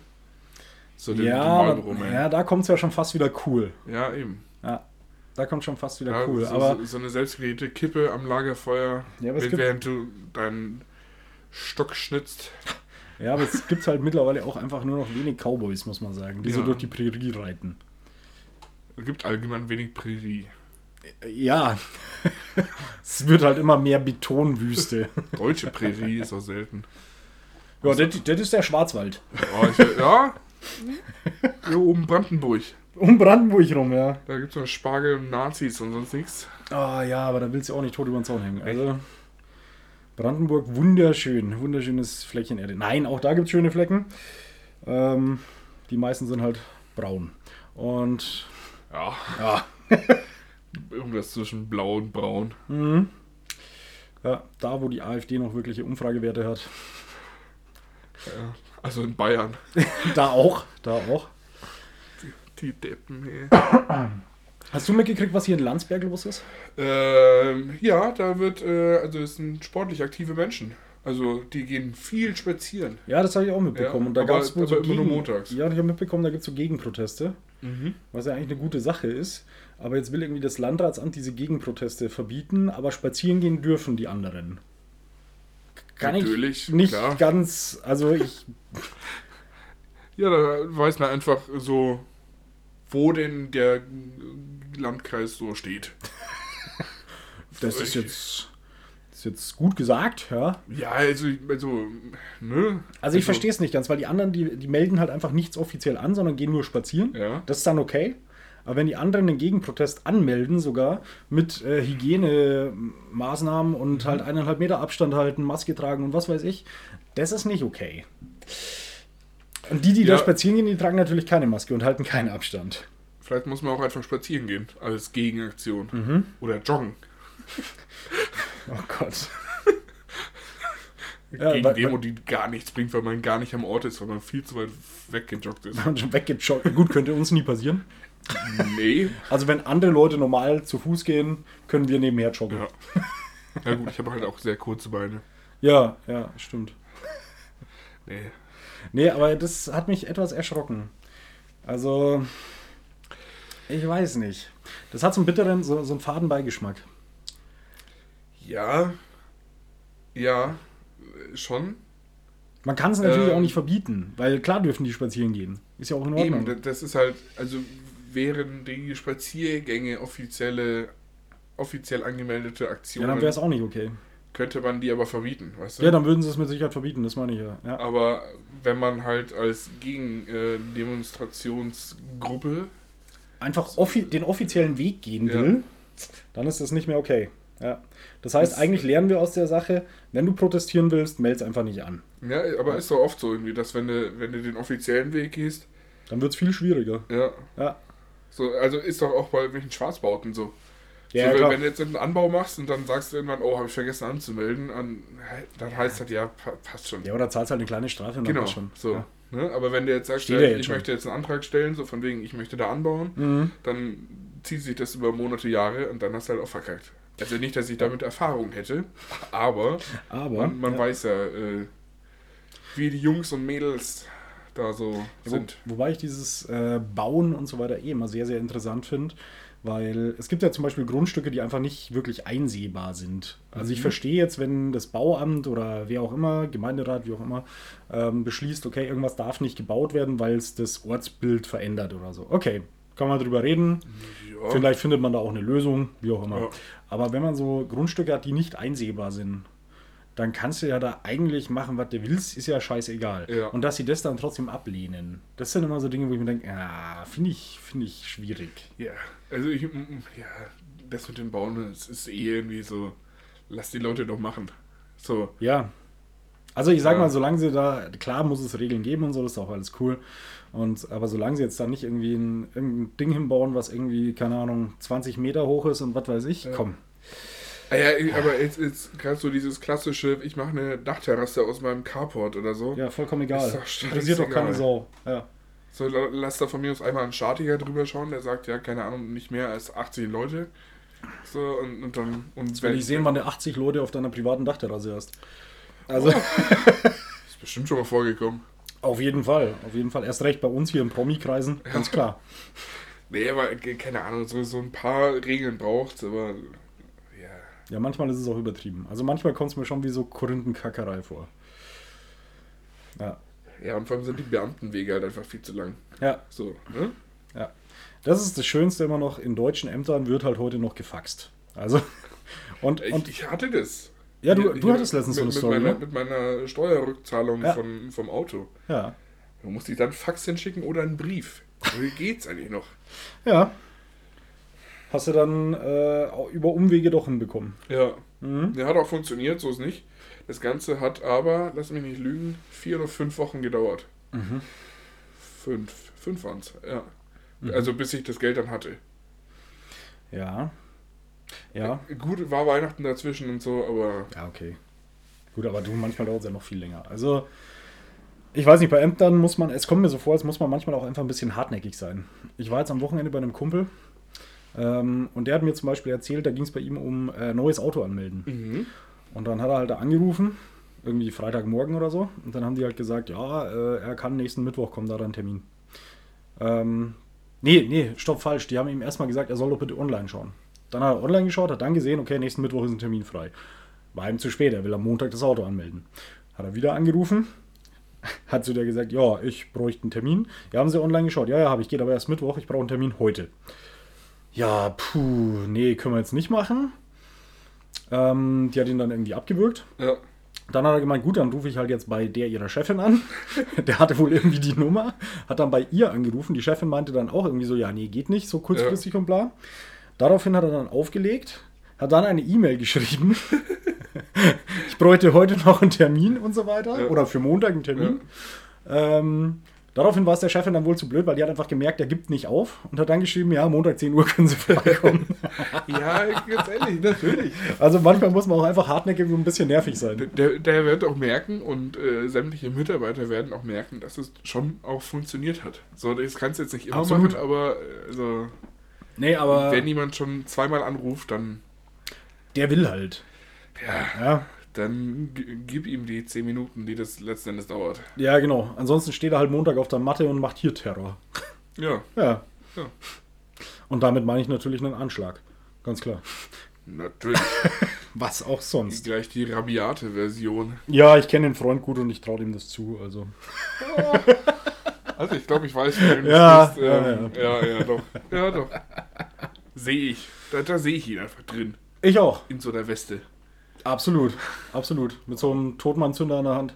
So den, Ja, den ja, da kommt es ja schon fast wieder cool. Ja, eben. Ja, da kommt schon fast wieder Ja, cool. so, aber so, so eine selbstgedrehte Kippe am Lagerfeuer, Ja, es gibt- während du deinen Stock schnitzt. Ja, aber es gibt halt mittlerweile auch einfach nur noch wenig Cowboys, muss man sagen, die so Ja. durch die Prärie reiten. Es gibt allgemein wenig Prärie. Ja, es wird halt immer mehr Betonwüste. Deutsche Prärie ist auch selten. Ja, das, das ist der Schwarzwald. Oh, ich, ja, hier oben Brandenburg. Um Brandenburg rum, ja. Da gibt es noch Spargel und Nazis und sonst nichts. Ah ja, aber da willst du auch nicht tot über den Zaun hängen. Also, Brandenburg, wunderschön. Wunderschönes Fleckchen Erde. Nein, auch da gibt es schöne Flecken. Ähm, die meisten sind halt braun. Und Ja, ja, irgendwas zwischen blau und braun. mhm. ja, da wo die AfD noch wirkliche Umfragewerte hat. Ja, also in Bayern. Da auch, da auch. Die Deppen, ey. Hast du mitgekriegt, was hier in Landsberg los ist? Ähm, ja, da wird, äh, also es sind sportlich aktive Menschen. Also die gehen viel spazieren. Ja, das habe ich auch mitbekommen. Ja, und da aber- gab es wohl so immer nur Gegen- montags. Ja, ich habe mitbekommen, da gibt es so Gegenproteste. Mhm. Was ja eigentlich eine gute Sache ist. Aber jetzt will irgendwie das Landratsamt diese Gegenproteste verbieten, aber spazieren gehen dürfen die anderen. Kann Natürlich, ich nicht klar. ganz, also ich, Ja, da weiß man einfach so, wo denn der Landkreis so steht. das ist jetzt, das ist jetzt gut gesagt, ja. Ja, also, also ne? Also ich verstehe es nicht ganz, weil die anderen, die, die melden halt einfach nichts offiziell an, sondern gehen nur spazieren. Ja. Das ist dann okay. Aber wenn die anderen den Gegenprotest anmelden, sogar mit äh, Hygienemaßnahmen und halt eineinhalb Meter Abstand halten, Maske tragen und was weiß ich, das ist nicht okay. Und die, die Ja. da spazieren gehen, die tragen natürlich keine Maske und halten keinen Abstand. Vielleicht muss man auch einfach spazieren gehen, als Gegenaktion. Mhm. Oder joggen. Oh Gott. Ja, Gegen Demo, die gar nichts bringt, weil man gar nicht am Ort ist, weil man viel zu weit weggejoggt ist. Schon weggejoggt. Gut, könnte uns nie passieren. Nee. Also wenn andere Leute normal zu Fuß gehen, können wir nebenher joggen. Ja. Na gut, ich habe halt auch sehr kurze Beine. Ja, ja, stimmt. Nee. Nee, aber das hat mich etwas erschrocken. Also, ich weiß nicht. Das hat so einen bitteren, so, so einen faden Beigeschmack. Ja. Ja. äh, Schon. Man kann es natürlich Ähm. auch nicht verbieten, weil klar dürfen die spazieren gehen. Ist ja auch in Ordnung. Eben, da- das ist halt, also wären die Spaziergänge offizielle, offiziell angemeldete ja, Aktionen, dann wäre es auch nicht okay. könnte man die aber verbieten, weißt du? Ja, dann würden sie es mit Sicherheit verbieten, das meine ich ja. ja. Aber wenn man halt als Gegendemonstrationsgruppe, Einfach offi den offiziellen Weg gehen Ja. will, dann ist das nicht mehr okay. Ja. Das heißt, Das- eigentlich lernen wir aus der Sache, wenn du protestieren willst, melde es einfach nicht an. ja, aber ist doch oft so irgendwie, dass wenn du, wenn du den offiziellen Weg gehst, Dann wird es viel schwieriger. ja, Ja, so, also ist doch auch bei welchen Schwarzbauten so. ja, so wenn, du jetzt einen Anbau machst und dann sagst du irgendwann, oh, habe ich vergessen anzumelden, an, dann heißt das ja, pa passt schon. ja, oder zahlst halt eine kleine Strafe und dann genau, schon. so. Ja. Ne? Aber wenn du jetzt sagst, ja, jetzt ich schon. möchte jetzt einen Antrag stellen, so von wegen, ich möchte da anbauen, Mhm. dann zieht sich das über Monate, Jahre und dann hast du halt auch verkackt. Also nicht, dass ich damit Erfahrung hätte, aber Aber man, man ja. weiß ja, äh, wie die Jungs und Mädels da so Ja, wo, sind. wobei ich dieses äh, Bauen und so weiter eh immer sehr, sehr interessant finde, weil es gibt ja zum Beispiel Grundstücke, die einfach nicht wirklich einsehbar sind. Also ich Mhm. verstehe jetzt, wenn das Bauamt oder wer auch immer, Gemeinderat, wie auch immer, ähm, beschließt, okay, irgendwas darf nicht gebaut werden, weil es das Ortsbild verändert oder so. Okay, kann man drüber reden. Ja. Vielleicht findet man da auch eine Lösung, wie auch immer. Ja. Aber wenn man so Grundstücke hat, die nicht einsehbar sind, dann kannst du ja da eigentlich machen, was du willst, ist ja scheißegal. Ja. Und dass sie das dann trotzdem ablehnen, das sind immer so Dinge, wo ich mir denke, ja, finde ich, finde ich schwierig. Ja, also ich, ja, das mit dem Bauen, das ist eh irgendwie so, lass die Leute doch machen. So, Ja. Also ich sag Ja. mal, solange sie da, klar muss es Regeln geben und so, das ist auch alles cool. Und, aber solange sie jetzt da nicht irgendwie ein, irgendein Ding hinbauen, was irgendwie, keine Ahnung, 20 Meter hoch ist und was weiß ich, Ja. komm. Ah ja, aber jetzt, jetzt gerade so dieses klassische, ich mache eine Dachterrasse aus meinem Carport oder so. Ja, vollkommen egal. Ist doch Interessiert doch keine. Sau. Ja. So, la- lass da von mir aus einmal einen Statiker drüber schauen, der sagt, ja, keine Ahnung, nicht mehr als 80 Leute. So, und, und dann. Und Jetzt will ich sehen, wann du 80 Leute auf deiner privaten Dachterrasse hast. Also, Ist bestimmt schon mal vorgekommen. auf jeden Fall. Auf jeden Fall. Erst recht bei uns hier in Promi-Kreisen. Ganz klar. Nee, aber ke- keine Ahnung, so, so ein paar Regeln braucht aber ja. Manchmal ist es auch übertrieben. Also manchmal kommt es mir schon wie so Korinthenkackerei vor. Ja. Ja, und vor allem sind die Beamtenwege halt einfach viel zu lang. Ja, So, ne? ja. Das ist das Schönste immer noch. In deutschen Ämtern wird halt heute noch gefaxt. Also, und, Ich, und ich hatte das. Ja, du- du hattest letztens so mit, eine Story, Mit meiner, ne? mit meiner Steuerrückzahlung Ja. von, vom Auto. ja. Da musste ich dann Fax hinschicken oder einen Brief. Wie geht's eigentlich noch? Ja. Hast du dann äh, über Umwege doch hinbekommen. Ja. Mhm. Der hat auch funktioniert, so ist nicht. Das Ganze hat aber, lass mich nicht lügen, vier oder fünf Wochen gedauert. Mhm. Fünf. Fünf waren's, ja. Also bis ich das Geld dann hatte. Ja. Ja. Gut, war Weihnachten dazwischen und so, aber Ja, okay. Gut, aber du, manchmal dauert es ja noch viel länger. Also, ich weiß nicht, bei Ämtern muss man, es kommt mir so vor, als muss man manchmal auch einfach ein bisschen hartnäckig sein. Ich war jetzt am Wochenende bei einem Kumpel ähm, und der hat mir zum Beispiel erzählt, da ging es bei ihm um äh, neues Auto anmelden. mhm. Und dann hat er halt da angerufen, irgendwie Freitagmorgen oder so. Und dann haben die halt gesagt, ja, äh, er kann nächsten Mittwoch kommen, da hat einen Termin. Ähm, nee, nee, stopp, falsch. Die haben ihm erstmal gesagt, er soll doch bitte online schauen. Dann hat er online geschaut, hat dann gesehen, okay, nächsten Mittwoch ist ein Termin frei. War ihm zu spät, er will am Montag das Auto anmelden. Hat er wieder angerufen, hat zu der gesagt, ja, ich bräuchte einen Termin. Ja, haben sie online geschaut. Ja, ja, habe ich, geht aber erst Mittwoch, ich brauche einen Termin heute. Ja, puh, nee, können wir jetzt nicht machen. Ähm, die hat ihn dann irgendwie abgewürgt. ja. Dann hat er gemeint, gut, dann rufe ich halt jetzt bei der ihrer Chefin an. Der hatte wohl irgendwie die Nummer, hat dann bei ihr angerufen. Die Chefin meinte dann auch irgendwie so, ja, nee, geht nicht, so kurzfristig ja. und bla. Daraufhin hat er dann aufgelegt, hat dann eine E-Mail geschrieben. ich bräuchte heute noch einen Termin und so weiter. Ja. Oder für Montag einen Termin. Ja. Ähm, Daraufhin war es der Chefin dann wohl zu blöd, weil die hat einfach gemerkt, er gibt nicht auf und hat dann geschrieben, ja, Montag 10 Uhr können Sie vorbeikommen. ja, ganz ehrlich, natürlich. Also manchmal muss man auch einfach hartnäckig und ein bisschen nervig sein. Der, der wird auch merken und äh, sämtliche Mitarbeiter werden auch merken, dass es schon auch funktioniert hat. So, das kannst du jetzt nicht immer Absolut. machen, aber also, nee, aber wenn jemand schon zweimal anruft, dann der will halt. Ja. ja dann gib ihm die 10 Minuten, die das letzten Endes dauert. Ja, genau. Ansonsten steht er halt Montag auf der Matte und macht hier Terror. Ja. Ja. ja. Und damit meine ich natürlich einen Anschlag. Ganz klar. Natürlich. Was auch sonst. Gleich die rabiate Version. Ja, ich kenne den Freund gut und ich traue ihm das zu. Also. Also ich glaube, ich weiß, wer ja, bist. Ähm, ja, ja. ja, ja, doch. Ja, doch. Sehe ich. Da, da sehe ich ihn einfach drin. Ich auch. In so einer Weste. Absolut, absolut. Mit so einem Totmannzünder in der Hand.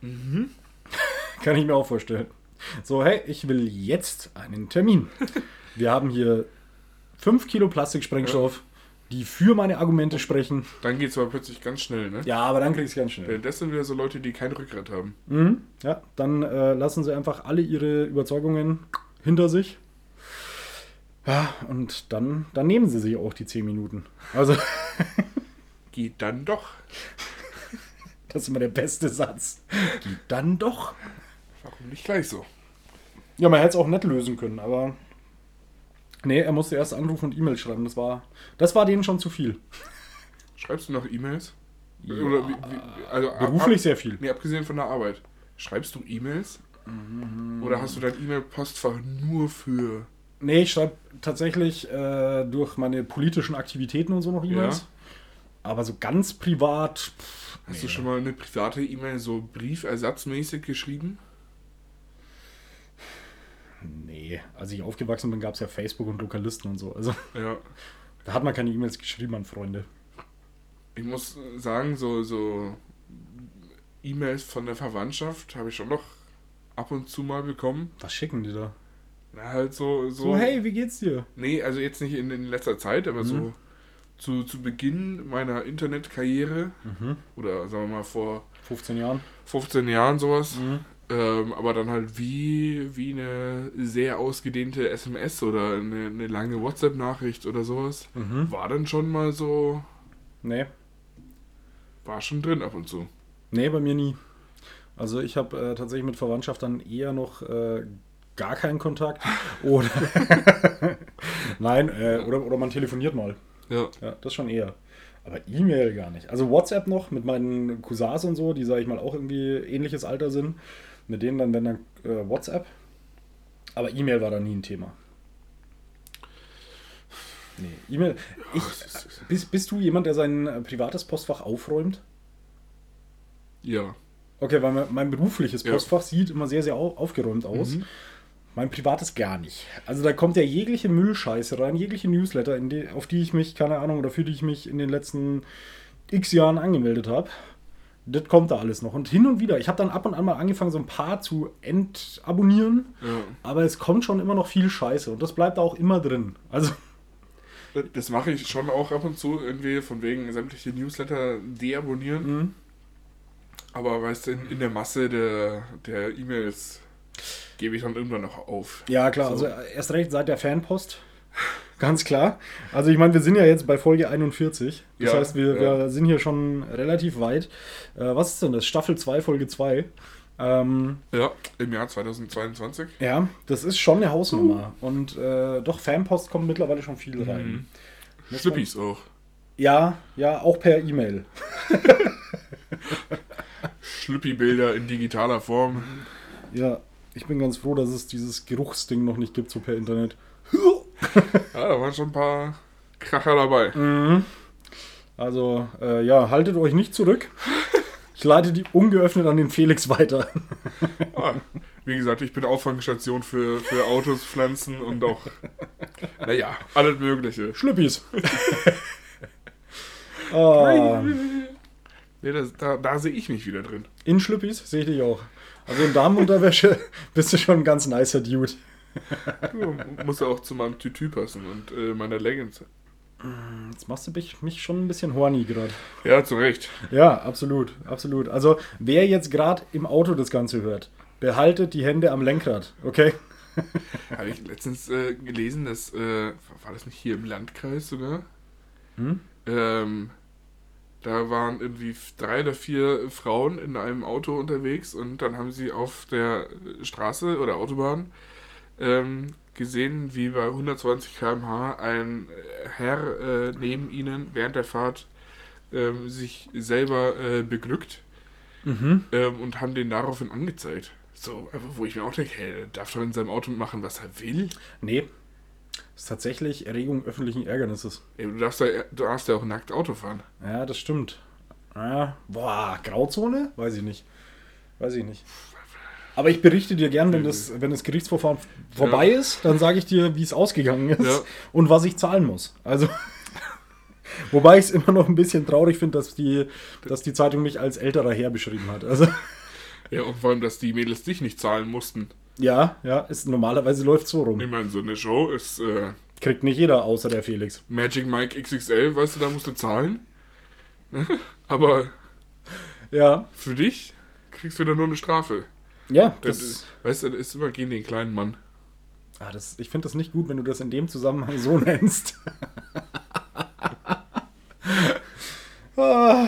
Mhm. Kann ich mir auch vorstellen. So, hey, ich will jetzt einen Termin. Wir haben hier 5 Kilo Plastiksprengstoff, die für meine Argumente sprechen. Dann geht es aber plötzlich ganz schnell, ne? Ja, aber dann krieg ich es ganz schnell. Das sind wieder so Leute, die kein Rückgrat haben. Mhm. Ja, dann äh, lassen sie einfach alle ihre Überzeugungen hinter sich. Ja, und dann, dann nehmen sie sich auch die 10 Minuten. Also. Geht dann doch. Das ist immer der beste Satz. Geht dann doch. Warum nicht gleich so? Ja, man hätte es auch nett lösen können, aber. Nee, er musste erst anrufen und E-Mail schreiben. Das war, das war denen schon zu viel. Schreibst du noch E-Mails? Ja, Oder wie, wie, also beruflich ab, sehr viel. Nee, abgesehen von der Arbeit. Schreibst du E-Mails? Mhm. Oder hast du dein E-Mail-Postfach nur für. Nee, ich schreibe tatsächlich äh, durch meine politischen Aktivitäten und so noch E-Mails. Ja. Aber so ganz privat. Pff, Hast nee. du schon mal eine private E-Mail so briefersatzmäßig geschrieben? Nee, als ich aufgewachsen bin, gab es ja Facebook und Lokalisten und so. Also ja. da hat man keine E-Mails geschrieben an Freunde. Ich muss sagen, so, so E-Mails von der Verwandtschaft habe ich schon noch ab und zu mal bekommen. Was schicken die da? Na, halt so, so. So, hey, wie geht's dir? Nee, also jetzt nicht in, in letzter Zeit, aber mhm. so zu, zu Beginn meiner Internetkarriere mhm. oder sagen wir mal vor 15 Jahren. 15 Jahren sowas. Mhm. Ähm, aber dann halt wie, wie eine sehr ausgedehnte SMS oder eine, eine lange WhatsApp-Nachricht oder sowas. Mhm. War dann schon mal so. Nee. War schon drin ab und zu. Nee, bei mir nie. Also ich habe äh, tatsächlich mit Verwandtschaft dann eher noch äh, gar keinen Kontakt. Oder Nein, äh, oder, oder man telefoniert mal. Ja. Ja, das schon eher. Aber E-Mail gar nicht. Also WhatsApp noch mit meinen Cousins und so, die, sage ich mal, auch irgendwie ähnliches Alter sind. Mit denen dann, wenn dann äh, WhatsApp. Aber E-Mail war da nie ein Thema. Nee, E-Mail. bist, bist du jemand, der sein privates Postfach aufräumt? Ja. Okay, weil mein, mein berufliches Postfach ja. sieht immer sehr, sehr aufgeräumt aus. Mhm. Mein privates gar nicht. Also da kommt ja jegliche Müllscheiße rein, jegliche Newsletter, die, auf die ich mich, keine Ahnung, oder für die ich mich in den letzten x Jahren angemeldet habe. Das kommt da alles noch. Und hin und wieder, ich habe dann ab und an mal angefangen, so ein paar zu entabonnieren, ja. aber es kommt schon immer noch viel Scheiße und das bleibt da auch immer drin. Also. Das mache ich schon auch ab und zu, irgendwie von wegen sämtliche Newsletter deabonnieren. Mhm. Aber weißt du, in, in der Masse der, der E-Mails gebe ich dann irgendwann noch auf. Ja, klar, so. also erst recht seit der Fanpost. Ganz klar. Also ich meine, wir sind ja jetzt bei Folge 41. Das ja, heißt, wir, ja. wir, sind hier schon relativ weit. Äh, was ist denn das? Staffel 2, Folge 2. Ähm, ja, im Jahr 2022. Ja, das ist schon eine Hausnummer. Uh. Und äh, doch, Fanpost kommt mittlerweile schon viel rein. Mhm. Schlippis auch. Ja, ja, auch per E-Mail. Schlüppi-Bilder in digitaler Form. Ja, ich bin ganz froh, dass es dieses Geruchsding noch nicht gibt, so per Internet. ja, da waren schon ein paar Kracher dabei. Mhm. Also, äh, ja, haltet euch nicht zurück. Ich leite die ungeöffnet an den Felix weiter. ah, wie gesagt, ich bin Auffangstation für, für Autos, Pflanzen und auch, naja, alles Mögliche. Schlüppis. ah. Nee, das, da, da sehe ich mich wieder drin. In Schlüppis sehe ich dich auch. Also in Damenunterwäsche bist du schon ein ganz nicer Dude. Ja, muss ja auch zu meinem Tütü passen und äh, meiner Leggings. Jetzt machst du mich, mich schon ein bisschen horny gerade. Ja, zu Recht. Ja, absolut, absolut. Also wer jetzt gerade im Auto das Ganze hört, behaltet die Hände am Lenkrad, okay? Habe ich letztens äh, gelesen, dass, äh, war das nicht hier im Landkreis sogar? Hm? Ähm, da waren irgendwie drei oder vier Frauen in einem Auto unterwegs und dann haben sie auf der Straße oder Autobahn ähm, gesehen, wie bei 120 km/h ein Herr äh, neben ihnen während der Fahrt ähm, sich selber äh, beglückt Mhm. ähm, und haben den daraufhin angezeigt. So, wo ich mir auch denke, hey, der darf doch in seinem Auto machen, was er will. Nee. Das ist tatsächlich Erregung öffentlichen Ärgernisses. Ey, du, darfst ja, du darfst ja auch nackt Auto fahren. Ja, das stimmt. Ja, boah, Grauzone? Weiß ich nicht. Weiß ich nicht. Aber ich berichte dir gern, wenn das, wenn das Gerichtsverfahren vorbei ist, dann sage ich dir, wie es ausgegangen ist Ja. und was ich zahlen muss. Also, wobei ich es immer noch ein bisschen traurig finde, dass die, dass die Zeitung mich als älterer Herr beschrieben hat. Also, Ja, und vor allem, dass die Mädels dich nicht zahlen mussten. Ja, ja, ist, normalerweise läuft so rum. Ich meine, so eine Show ist äh, Kriegt nicht jeder, außer der Felix. Magic Mike XXL, weißt du, da musst du zahlen. Aber Ja, für dich kriegst du dann nur eine Strafe. ja, Das, das, weißt du, das ist immer gegen den kleinen Mann. ah, das ich finde das nicht gut, wenn du das in dem Zusammenhang so nennst. ah.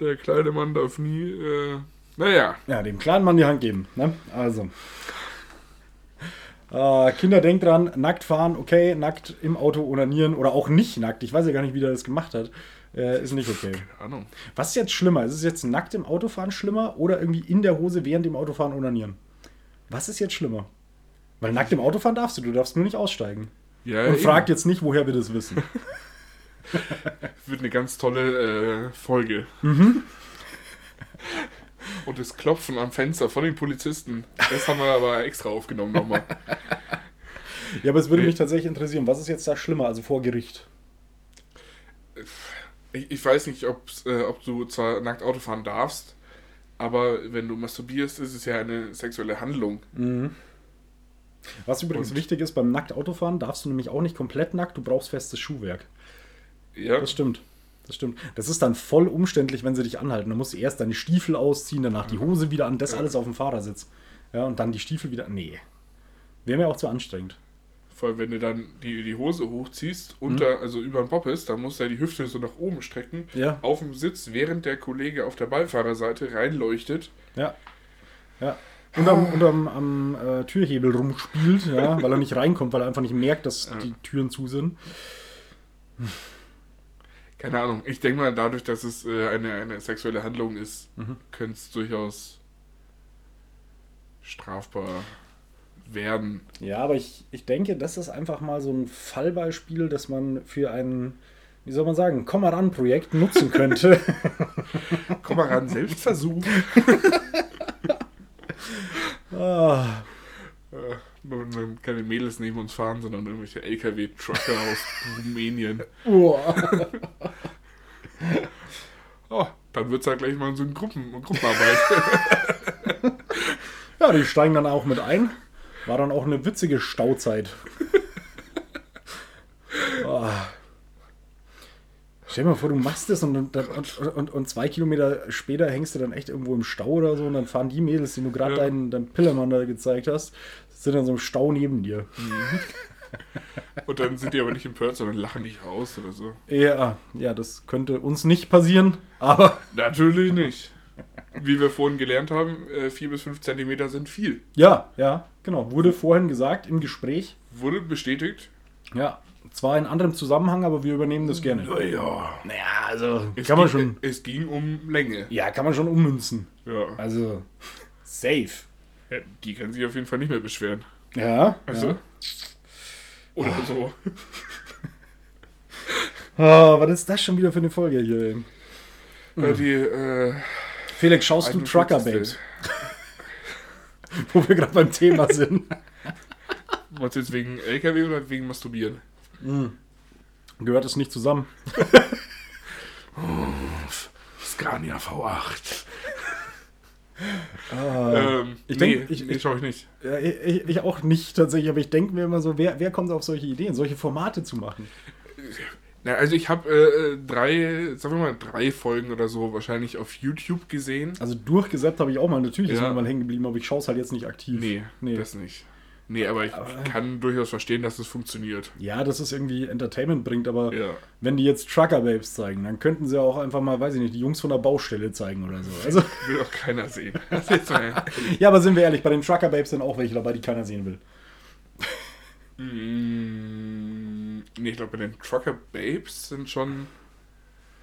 Der kleine Mann darf nie, äh, naja. Ja, dem kleinen Mann die Hand geben. Ne? Also. Äh, Kinder, denkt dran, nackt fahren, okay, nackt im Auto onanieren oder auch nicht nackt. Ich weiß ja gar nicht, wie der das gemacht hat. Äh, ist nicht okay. Keine Ahnung. Was ist jetzt schlimmer? Ist es jetzt nackt im Autofahren schlimmer oder irgendwie in der Hose während dem Autofahren onanieren? Was ist jetzt schlimmer? Weil nackt im Autofahren darfst du, du darfst nur nicht aussteigen. Ja, Und eben. fragt jetzt nicht, woher wir das wissen. Wird eine ganz tolle äh, Folge. Mhm. Und das Klopfen am Fenster von den Polizisten, das haben wir aber extra aufgenommen nochmal. Ja, aber es würde Nee. mich tatsächlich interessieren, was ist jetzt da schlimmer, also vor Gericht? Ich, ich weiß nicht, äh, ob du zwar nackt Auto fahren darfst, aber wenn du masturbierst, ist es ja eine sexuelle Handlung. Was übrigens Und- wichtig ist, beim nackt Autofahren darfst du nämlich auch nicht komplett nackt, du brauchst festes Schuhwerk. Ja, Das stimmt. Das stimmt. Das ist dann voll umständlich, wenn sie dich anhalten. Da musst du erst deine Stiefel ausziehen, danach die Hose wieder an, das Ja. alles auf dem Fahrersitz. Ja, und dann die Stiefel wieder. Nee. Wäre mir auch zu anstrengend. vor allem wenn du dann die, die Hose hochziehst, Mhm. unter, also über den Poppes, dann musst du ja die Hüfte so nach oben strecken, Ja. auf dem Sitz, während der Kollege auf der Beifahrerseite reinleuchtet. Ja. Ja. Und am, und am, am äh, Türhebel rumspielt, ja, weil er nicht reinkommt, weil er einfach nicht merkt, dass Ja. die Türen zu sind. Keine Ahnung, ich denke mal, dadurch, dass es äh, eine, eine sexuelle Handlung ist, Mhm. könnte es durchaus strafbar werden. Ja, aber ich, ich denke, das ist einfach mal so ein Fallbeispiel, das man für ein, wie soll man sagen, Komm mal ran Projekt nutzen könnte. Komm mal ran, Selbstversuch. ah, Äh, nur keine Mädels neben uns fahren, sondern irgendwelche LKW-Trucker aus Rumänien. Oh, dann wird es halt gleich mal so eine Gruppen Gruppenarbeit. Ja, die steigen dann auch mit ein. War dann auch eine witzige Stauzeit. Ah. Stell dir mal vor, du machst das und, und, und, und, zwei Kilometer später hängst du dann echt irgendwo im Stau oder so und dann fahren die Mädels, die du gerade Ja. deinen, deinen Pillermann da gezeigt hast, sind dann so im Stau neben dir. Und dann sind die aber nicht empört, sondern lachen dich aus oder so. Ja, ja, das könnte uns nicht passieren, aber Natürlich nicht. Wie wir vorhin gelernt haben, äh, 4 bis 5 Zentimeter sind viel. ja, ja, genau. Wurde vorhin gesagt im Gespräch. Wurde bestätigt. Ja, zwar in anderem Zusammenhang, aber wir übernehmen das gerne. Naja. Naja, also Es kann man ging, schon. Es ging um Länge. Ja, kann man schon ummünzen. Ja. Also, safe. ja. Die kann sich auf jeden Fall nicht mehr beschweren. Ja. Also. ja. Oder so. Oh, was ist das schon wieder für eine Folge hier? ey? Äh, Die, äh, Felix, schaust du 41. Trucker Babes? Wo wir gerade beim Thema sind. Meinst du jetzt wegen LKW oder wegen Masturbieren? Gehört es nicht zusammen? Scania V8. Ah, ähm, ich nee, denk- ich- nee, schaue ich nicht. ja, ich, ich auch nicht tatsächlich, aber ich denke mir immer so, wer, wer kommt auf solche Ideen, solche Formate zu machen? Na, also ich habe äh, drei, sagen wir mal, drei Folgen oder so wahrscheinlich auf YouTube gesehen. Also durchgesäppt habe ich auch mal, natürlich ist Ja. mir mal hängen geblieben, aber ich schaue es halt jetzt nicht aktiv. Nee, Nee. das nicht. Nee, aber ich Aber- kann durchaus verstehen, dass es funktioniert. Ja, dass es irgendwie Entertainment bringt, aber Ja. wenn die jetzt Trucker Babes zeigen, dann könnten sie auch einfach mal, weiß ich nicht, die Jungs von der Baustelle zeigen oder so. Also, Will auch keiner sehen. Ja, aber sind wir ehrlich, bei den Trucker Babes sind auch welche dabei, die keiner sehen will. Mm, nee, ich glaube, bei den Trucker Babes sind schon.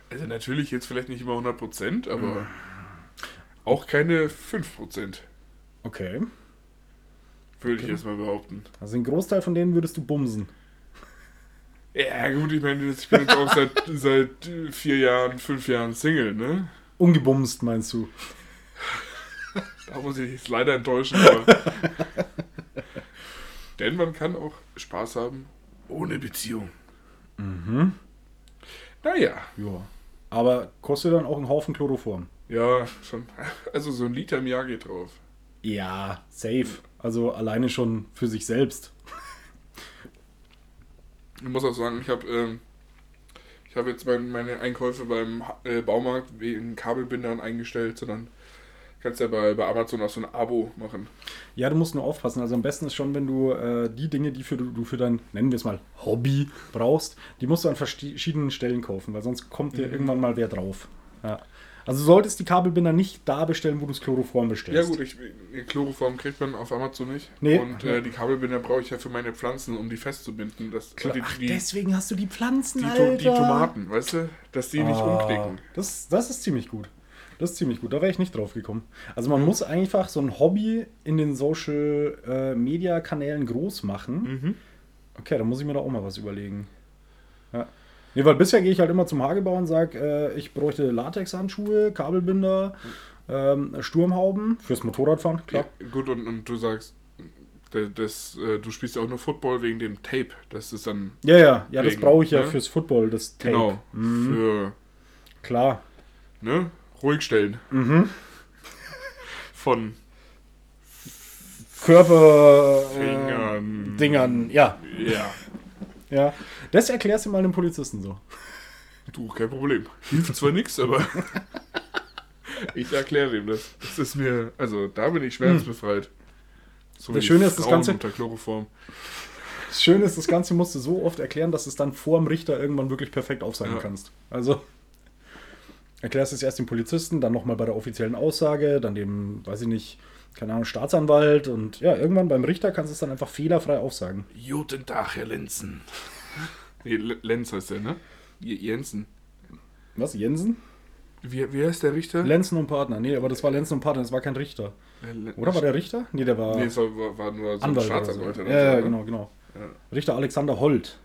Also, natürlich jetzt vielleicht nicht immer 100%, aber auch keine 5%, Okay. Würde ich jetzt mal behaupten. Also den Großteil von denen würdest du bumsen. Ja, gut, ich meine, ich bin jetzt auch seit, seit vier Jahren, fünf Jahren Single, ne? Ungebumst, meinst du? Da muss ich jetzt leider enttäuschen, aber. Denn man kann auch Spaß haben ohne Beziehung. Mhm. Naja, Ja. Aber kostet dann auch einen Haufen Chloroform. ja, schon. Also so ein Liter im Jahr geht drauf. Ja, safe. Also alleine schon für sich selbst. Ich muss auch sagen, ich habe ähm, ich habe jetzt mein, meine Einkäufe beim äh, Baumarkt wegen Kabelbindern eingestellt, sondern kannst ja bei, bei Amazon auch so ein Abo machen. Ja, du musst nur aufpassen. Also am besten ist schon, wenn du äh, die Dinge, die für, du für dein, nennen wir es mal, Hobby brauchst, die musst du an verschiedenen Stellen kaufen, weil sonst kommt dir Mhm. irgendwann mal wer drauf. Ja. Also du solltest die Kabelbinder nicht da bestellen, wo du das Chloroform Ja bestellst. gut, ich, Chloroform kriegt man auf Amazon nicht. Nee. Und äh, die Kabelbinder brauche ich ja für meine Pflanzen, um die festzubinden. Das, Klar. die, Ach, die, deswegen hast du die Pflanzen, die, Alter. Die Tomaten, weißt du? Dass die nicht Ah, umknicken. Das, das ist ziemlich gut. Das ist ziemlich gut. Da wäre ich nicht drauf gekommen. Also man muss einfach so ein Hobby in den Social äh, Media Kanälen groß machen. Mhm. Okay, dann muss ich mir da auch mal was überlegen. Ja. Nee, weil bisher gehe ich halt immer zum Hagebau und sage, äh, ich bräuchte Latexhandschuhe, Kabelbinder, ähm, Sturmhauben fürs Motorradfahren, klar. Ja, gut, und, und du sagst, das, das, äh, du spielst ja auch nur Football wegen dem Tape. Das ist dann Ja, ja, ja, das Wegen, brauche ich ja ne? fürs Football, das Tape. genau Mhm. für Klar. ne, ruhig stellen. Mhm. Von Körper Fingern. äh, Dingern, ja. Ja, Ja. Das erklärst du mal einem Polizisten so. du, kein Problem. Hilft zwar nichts, aber ich erkläre ihm das. Das ist mir, also da bin ich schmerzbefreit. So Das wie Schöne ist, das Ganze- unter Chloroform. Das Schöne ist, das Ganze musst du so oft erklären, dass du es dann vor dem Richter irgendwann wirklich perfekt aufsagen Ja. kannst. Also erklärst es erst dem Polizisten, dann nochmal bei der offiziellen Aussage, dann dem, weiß ich nicht, keine Ahnung, Staatsanwalt und ja, irgendwann beim Richter kannst du es dann einfach fehlerfrei aufsagen. Guten Tag, Herr Lenzen. Nee, Lenz heißt der, ne? J- Jensen. Was, Jensen? Wie, wie heißt der Richter? Lenzen und Partner. Nee, aber das war Lenzen und Partner, das war kein Richter. Oder war der Richter? Nee, der war Nee, es war, war, nur so ein Anwalt. Oder so. Staatsanwalt. Ja, oder ja, ne? genau, genau. Ja. Richter Alexander Holt.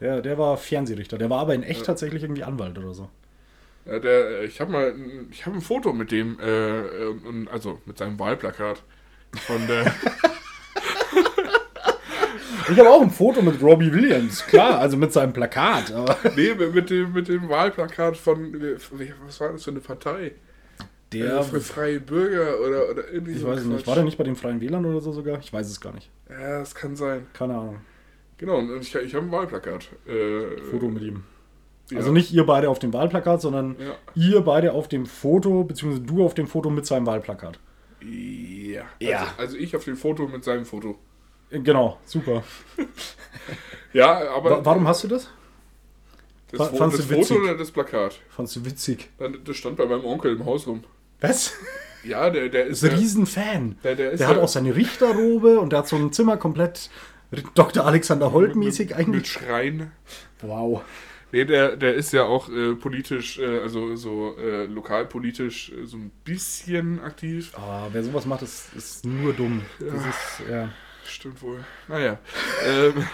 Der, der war Fernsehrichter. Der war aber in echt Ja. tatsächlich irgendwie Anwalt oder so. Ja, der, ich habe mal, ein- ich habe ein Foto mit dem, äh, und, also mit seinem Wahlplakat von der, Ich habe auch ein Foto mit Robbie Williams, klar, also mit seinem Plakat. Aber nee, mit dem, mit dem Wahlplakat von, wie- was war das für eine Partei? der, äh, für freie Bürger oder, oder irgendwie ich so weiß es nicht, war der nicht bei den Freien Wählern oder so sogar? Ich weiß es gar nicht. Ja, das kann sein. Keine Ahnung. Genau, und ich, ich habe ein Wahlplakat. Äh, Foto mit ihm. Ja. Also nicht ihr beide auf dem Wahlplakat, sondern Ja. ihr beide auf dem Foto, beziehungsweise du auf dem Foto mit seinem Wahlplakat. Ja. Ja. Also, also ich auf dem Foto mit seinem Foto. Äh, Genau, super. Ja, aber Wa warum hast du das? das, fandst das du Foto witzig? oder das Plakat? Fandst du witzig. Dann- Das stand bei meinem Onkel im Haus rum. Was? Ja, der, der ist, ein Riesenfan. der, der ist Der hat auch seine Richterrobe und der hat so ein Zimmer komplett Dr. Alexander Holt mäßig mit, eigentlich. mit Schreien. Wow. Nee, der, der ist ja auch äh, politisch, äh, also so äh, lokalpolitisch äh, so ein bisschen aktiv. Ah, wer sowas macht, ist, ist nur dumm. Das Ja. ist, ja. Stimmt wohl. Naja. ähm,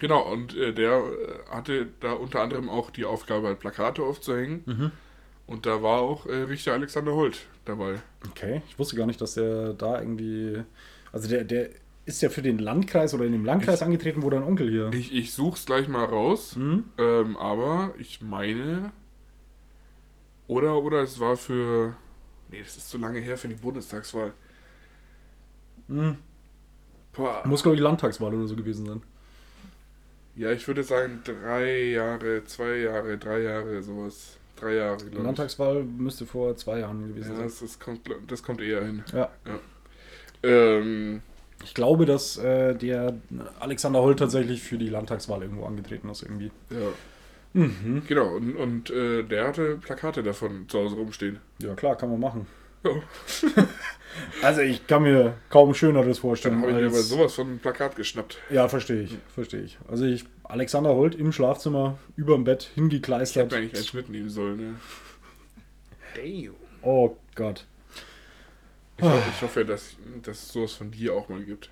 genau, und äh, der äh, hatte da unter anderem auch die Aufgabe, halt Plakate aufzuhängen. Mhm. Und da war auch Richter Alexander Holt dabei. Okay, ich wusste gar nicht, dass der da irgendwie. Also der, der ist ja für den Landkreis oder in dem Landkreis angetreten, wo dein Onkel hier. Ich, ich such's gleich mal raus. Hm? Ähm, aber ich meine, Oder, oder es war für. Nee, das ist zu lange her für die Bundestagswahl. Hm. Boah. Muss, glaube ich, Landtagswahl oder so gewesen sein. Ja, ich würde sagen drei Jahre, zwei Jahre, drei Jahre, sowas. Drei Jahre, glaube ich. Landtagswahl müsste vor zwei Jahren gewesen Ja, sein. das, das, kommt, das kommt eher hin. Ja. Ähm, Ich glaube, dass äh, der Alexander Holt tatsächlich für die Landtagswahl irgendwo angetreten ist irgendwie. ja. Mhm. Genau, und, und äh, der hatte Plakate davon zu Hause rumstehen. Ja, klar, kann man machen. Ja. Also ich kann mir kaum Schöneres Dann vorstellen. habe ich mir aber sowas von ein Plakat geschnappt. Ja, verstehe ich, verstehe ich. Also ich, Alexander Holt im Schlafzimmer, überm Bett, Ich hingekleistert. hätte eigentlich eins mitnehmen sollen. Ne? Damn. Oh Gott. Ich, ho ich hoffe, dass, dass es sowas von dir auch mal gibt.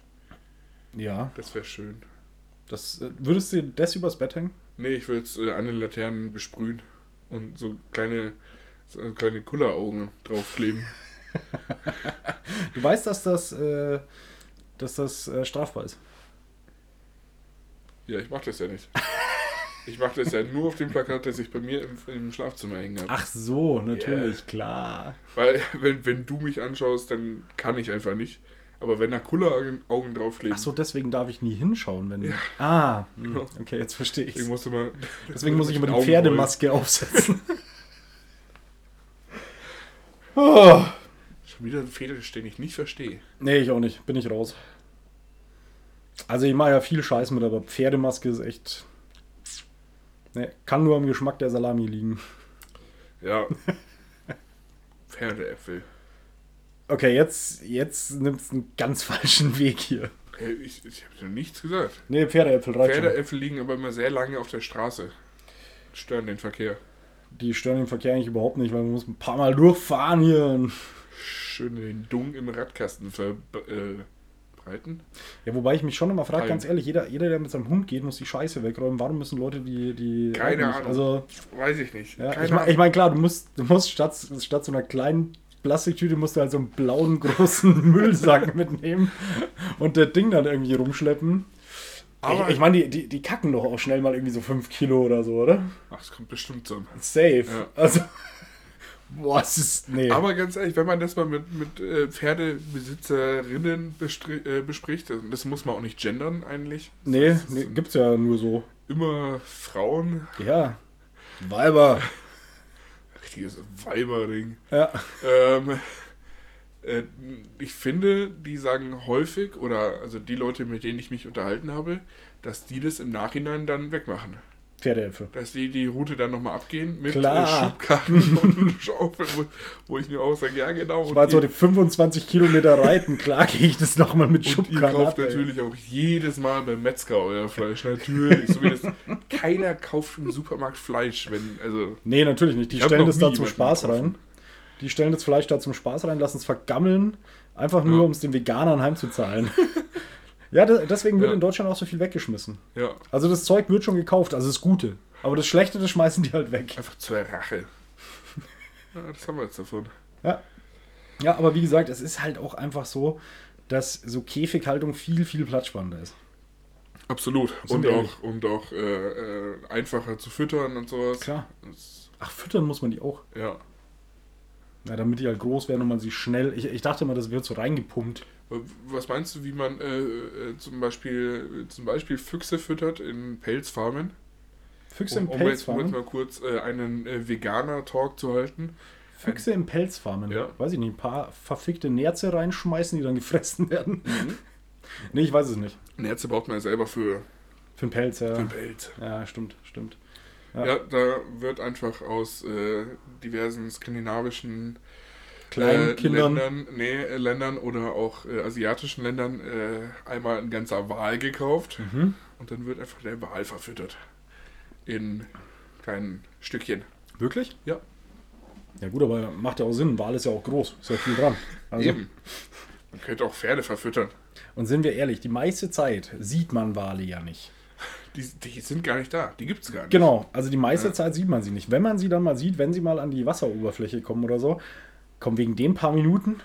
Ja, Das wäre schön. das äh, würdest du das übers Bett hängen? Nee, ich will jetzt äh, an den Laternen besprühen und so kleine, so kleine Kulleraugen draufkleben. Du weißt, dass das, äh, dass das äh, strafbar ist. Ja, ich mach das ja nicht. Ich mache das ja nur auf dem Plakat, das ich bei mir im, im Schlafzimmer hängen habe. Ach so, natürlich, klar. Weil, wenn, wenn du mich anschaust, dann kann ich einfach nicht. Aber wenn da Kulleraugen Augen draufkleben, Ach so, deswegen darf ich nie hinschauen, wenn. Ja. Ah, hm, Genau. okay, jetzt verstehe ich. deswegen musst du mal. Deswegen muss ich immer die Augen Pferdemaske aufsetzen. oh. rollen. Schon wieder ein Fetisch, den ich nicht verstehe. Nee, ich auch nicht. Bin ich raus. Also ich mache ja viel Scheiß mit, aber Pferdemaske ist echt. Nee, kann nur am Geschmack der Salami liegen. Ja. Pferdeäpfel. Okay, jetzt, jetzt nimmt es einen ganz falschen Weg hier. Hey, ich ich habe nichts gesagt. Nee, Pferdeäpfel reicht schon. Pferdeäpfel liegen aber immer sehr lange auf der Straße. Stören den Verkehr. Die stören den Verkehr eigentlich überhaupt nicht, weil man muss ein paar Mal durchfahren hier. Schön den Dung im Radkasten verbreiten. ja, wobei ich mich schon immer frage, ganz ehrlich, jeder, jeder, der mit seinem Hund geht, muss die Scheiße wegräumen. Warum müssen Leute die... die Keine? Ahnung. Also, Weiß ich nicht. ja, ich meine, ich mein, klar, du musst, du musst statt, statt so einer kleinen Plastiktüte musst du halt so einen blauen großen Müllsack mitnehmen und das Ding dann irgendwie rumschleppen. Aber- ich, ich meine, die, die, die kacken doch auch schnell mal irgendwie so 5 Kilo oder so, oder? Ach, es kommt bestimmt so. Safe. Ja. Also, boah, es ist, nee. Aber ganz ehrlich, wenn man das mal mit, mit äh, Pferdebesitzerinnen äh, bespricht, also das muss man auch nicht gendern eigentlich. nee, nee, gibt's ja nur so. Immer Frauen, Ja. Weiber. richtiges Weiberding. Ja. Ähm, äh, ich finde, die sagen häufig, oder also die Leute, mit denen ich mich unterhalten habe, dass die das im Nachhinein dann wegmachen. Pferdeäpfel. Dass die die Route dann nochmal abgehen mit Klar. äh, Schubkarren und Schaufeln, wo, wo ich mir auch sage, ja genau. Ich war ihr- heute 25 Kilometer reiten, klar gehe ich das nochmal mit Und ihr kauft ab. ey. natürlich auch jedes Mal beim Metzger euer Fleisch. Natürlich. so das, keiner kauft im Supermarkt Fleisch, wenn, also. Nee, natürlich nicht. Die stellen das da zum Spaß rein. Die stellen das Fleisch da zum Spaß rein, lassen es vergammeln, einfach nur, Ja. um es den Veganern heimzuzahlen. Ja, de- deswegen wird Ja. in Deutschland auch so viel weggeschmissen. Ja, Also das Zeug wird schon gekauft, also das Gute. Aber das Schlechte, das schmeißen die halt weg. einfach zur Rache. Ja, das haben wir jetzt davon. Ja. Ja, aber wie gesagt, es ist halt auch einfach so, dass so Käfighaltung viel, viel platzspannender ist. Absolut. Und auch, und auch äh, äh, einfacher zu füttern und sowas. Klar. Das, Ach, füttern muss man die auch. ja. Ja, damit die halt groß werden und man sie schnell. Ich, ich dachte immer, das wird so reingepumpt. Was meinst du, wie man äh, äh, zum, Beispiel, zum Beispiel Füchse füttert in Pelzfarmen? Füchse im Um, um, jetzt, um jetzt Pelzfarmen. mal kurz äh, einen äh, Veganer-Talk zu halten. Füchse im Pelzfarmen. Ja. Weiß ich nicht, ein paar verfickte Nerze reinschmeißen, die dann gefressen werden. nee, ich weiß es nicht. Nerze braucht man ja selber für, Für den Pelz, ja. für den Pelz. Ja, stimmt, stimmt. Ja. Ja. da wird einfach aus äh, diversen skandinavischen Kleinkindern. äh, Ländern, nee, äh, Ländern oder auch äh, asiatischen Ländern einmal ein ganzer Wal gekauft Mhm. und dann wird einfach der Wal verfüttert. In kleinen Stückchen. Wirklich? Ja. Ja gut, aber macht ja auch Sinn. Wal ist ja auch groß. Ist ja viel dran. Also, Eben. Man könnte auch Pferde verfüttern. Und sind wir ehrlich, die meiste Zeit sieht man Wale ja nicht. Die, die sind gar nicht da. Die gibt es gar nicht. Genau, also die meiste Ja. Zeit sieht man sie nicht. Wenn man sie dann mal sieht, wenn sie mal an die Wasseroberfläche kommen oder so, kommen wegen den paar Minuten.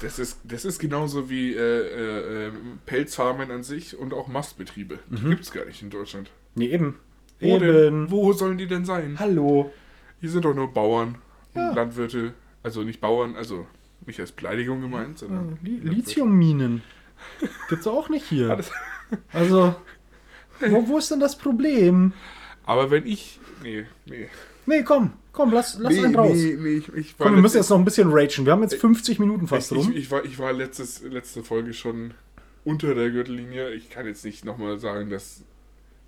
Das- ist, das ist genauso wie äh, äh, äh, Pelzfarmen an sich und auch Mastbetriebe. Die Mhm. gibt es gar nicht in Deutschland. Nee, eben. Wo, eben. denn? Wo sollen die denn sein? Hallo. Hier sind doch nur Bauern. ja. Landwirte, also nicht Bauern, also nicht als Beleidigung gemeint, sondern. Lithiumminen. Gibt's auch nicht hier. Also, wo, wo ist denn das Problem? Aber wenn ich. Nee, nee. Nee, komm, komm, lass, lass nee, einen raus. Nee, nee, ich, ich komm, wir müssen jetzt noch ein bisschen ragen. Wir haben jetzt 50 Minuten fast ich, rum. Ich, ich, war, ich war letztes, letzte Folge schon unter der Gürtellinie. Ich kann jetzt nicht nochmal sagen, dass.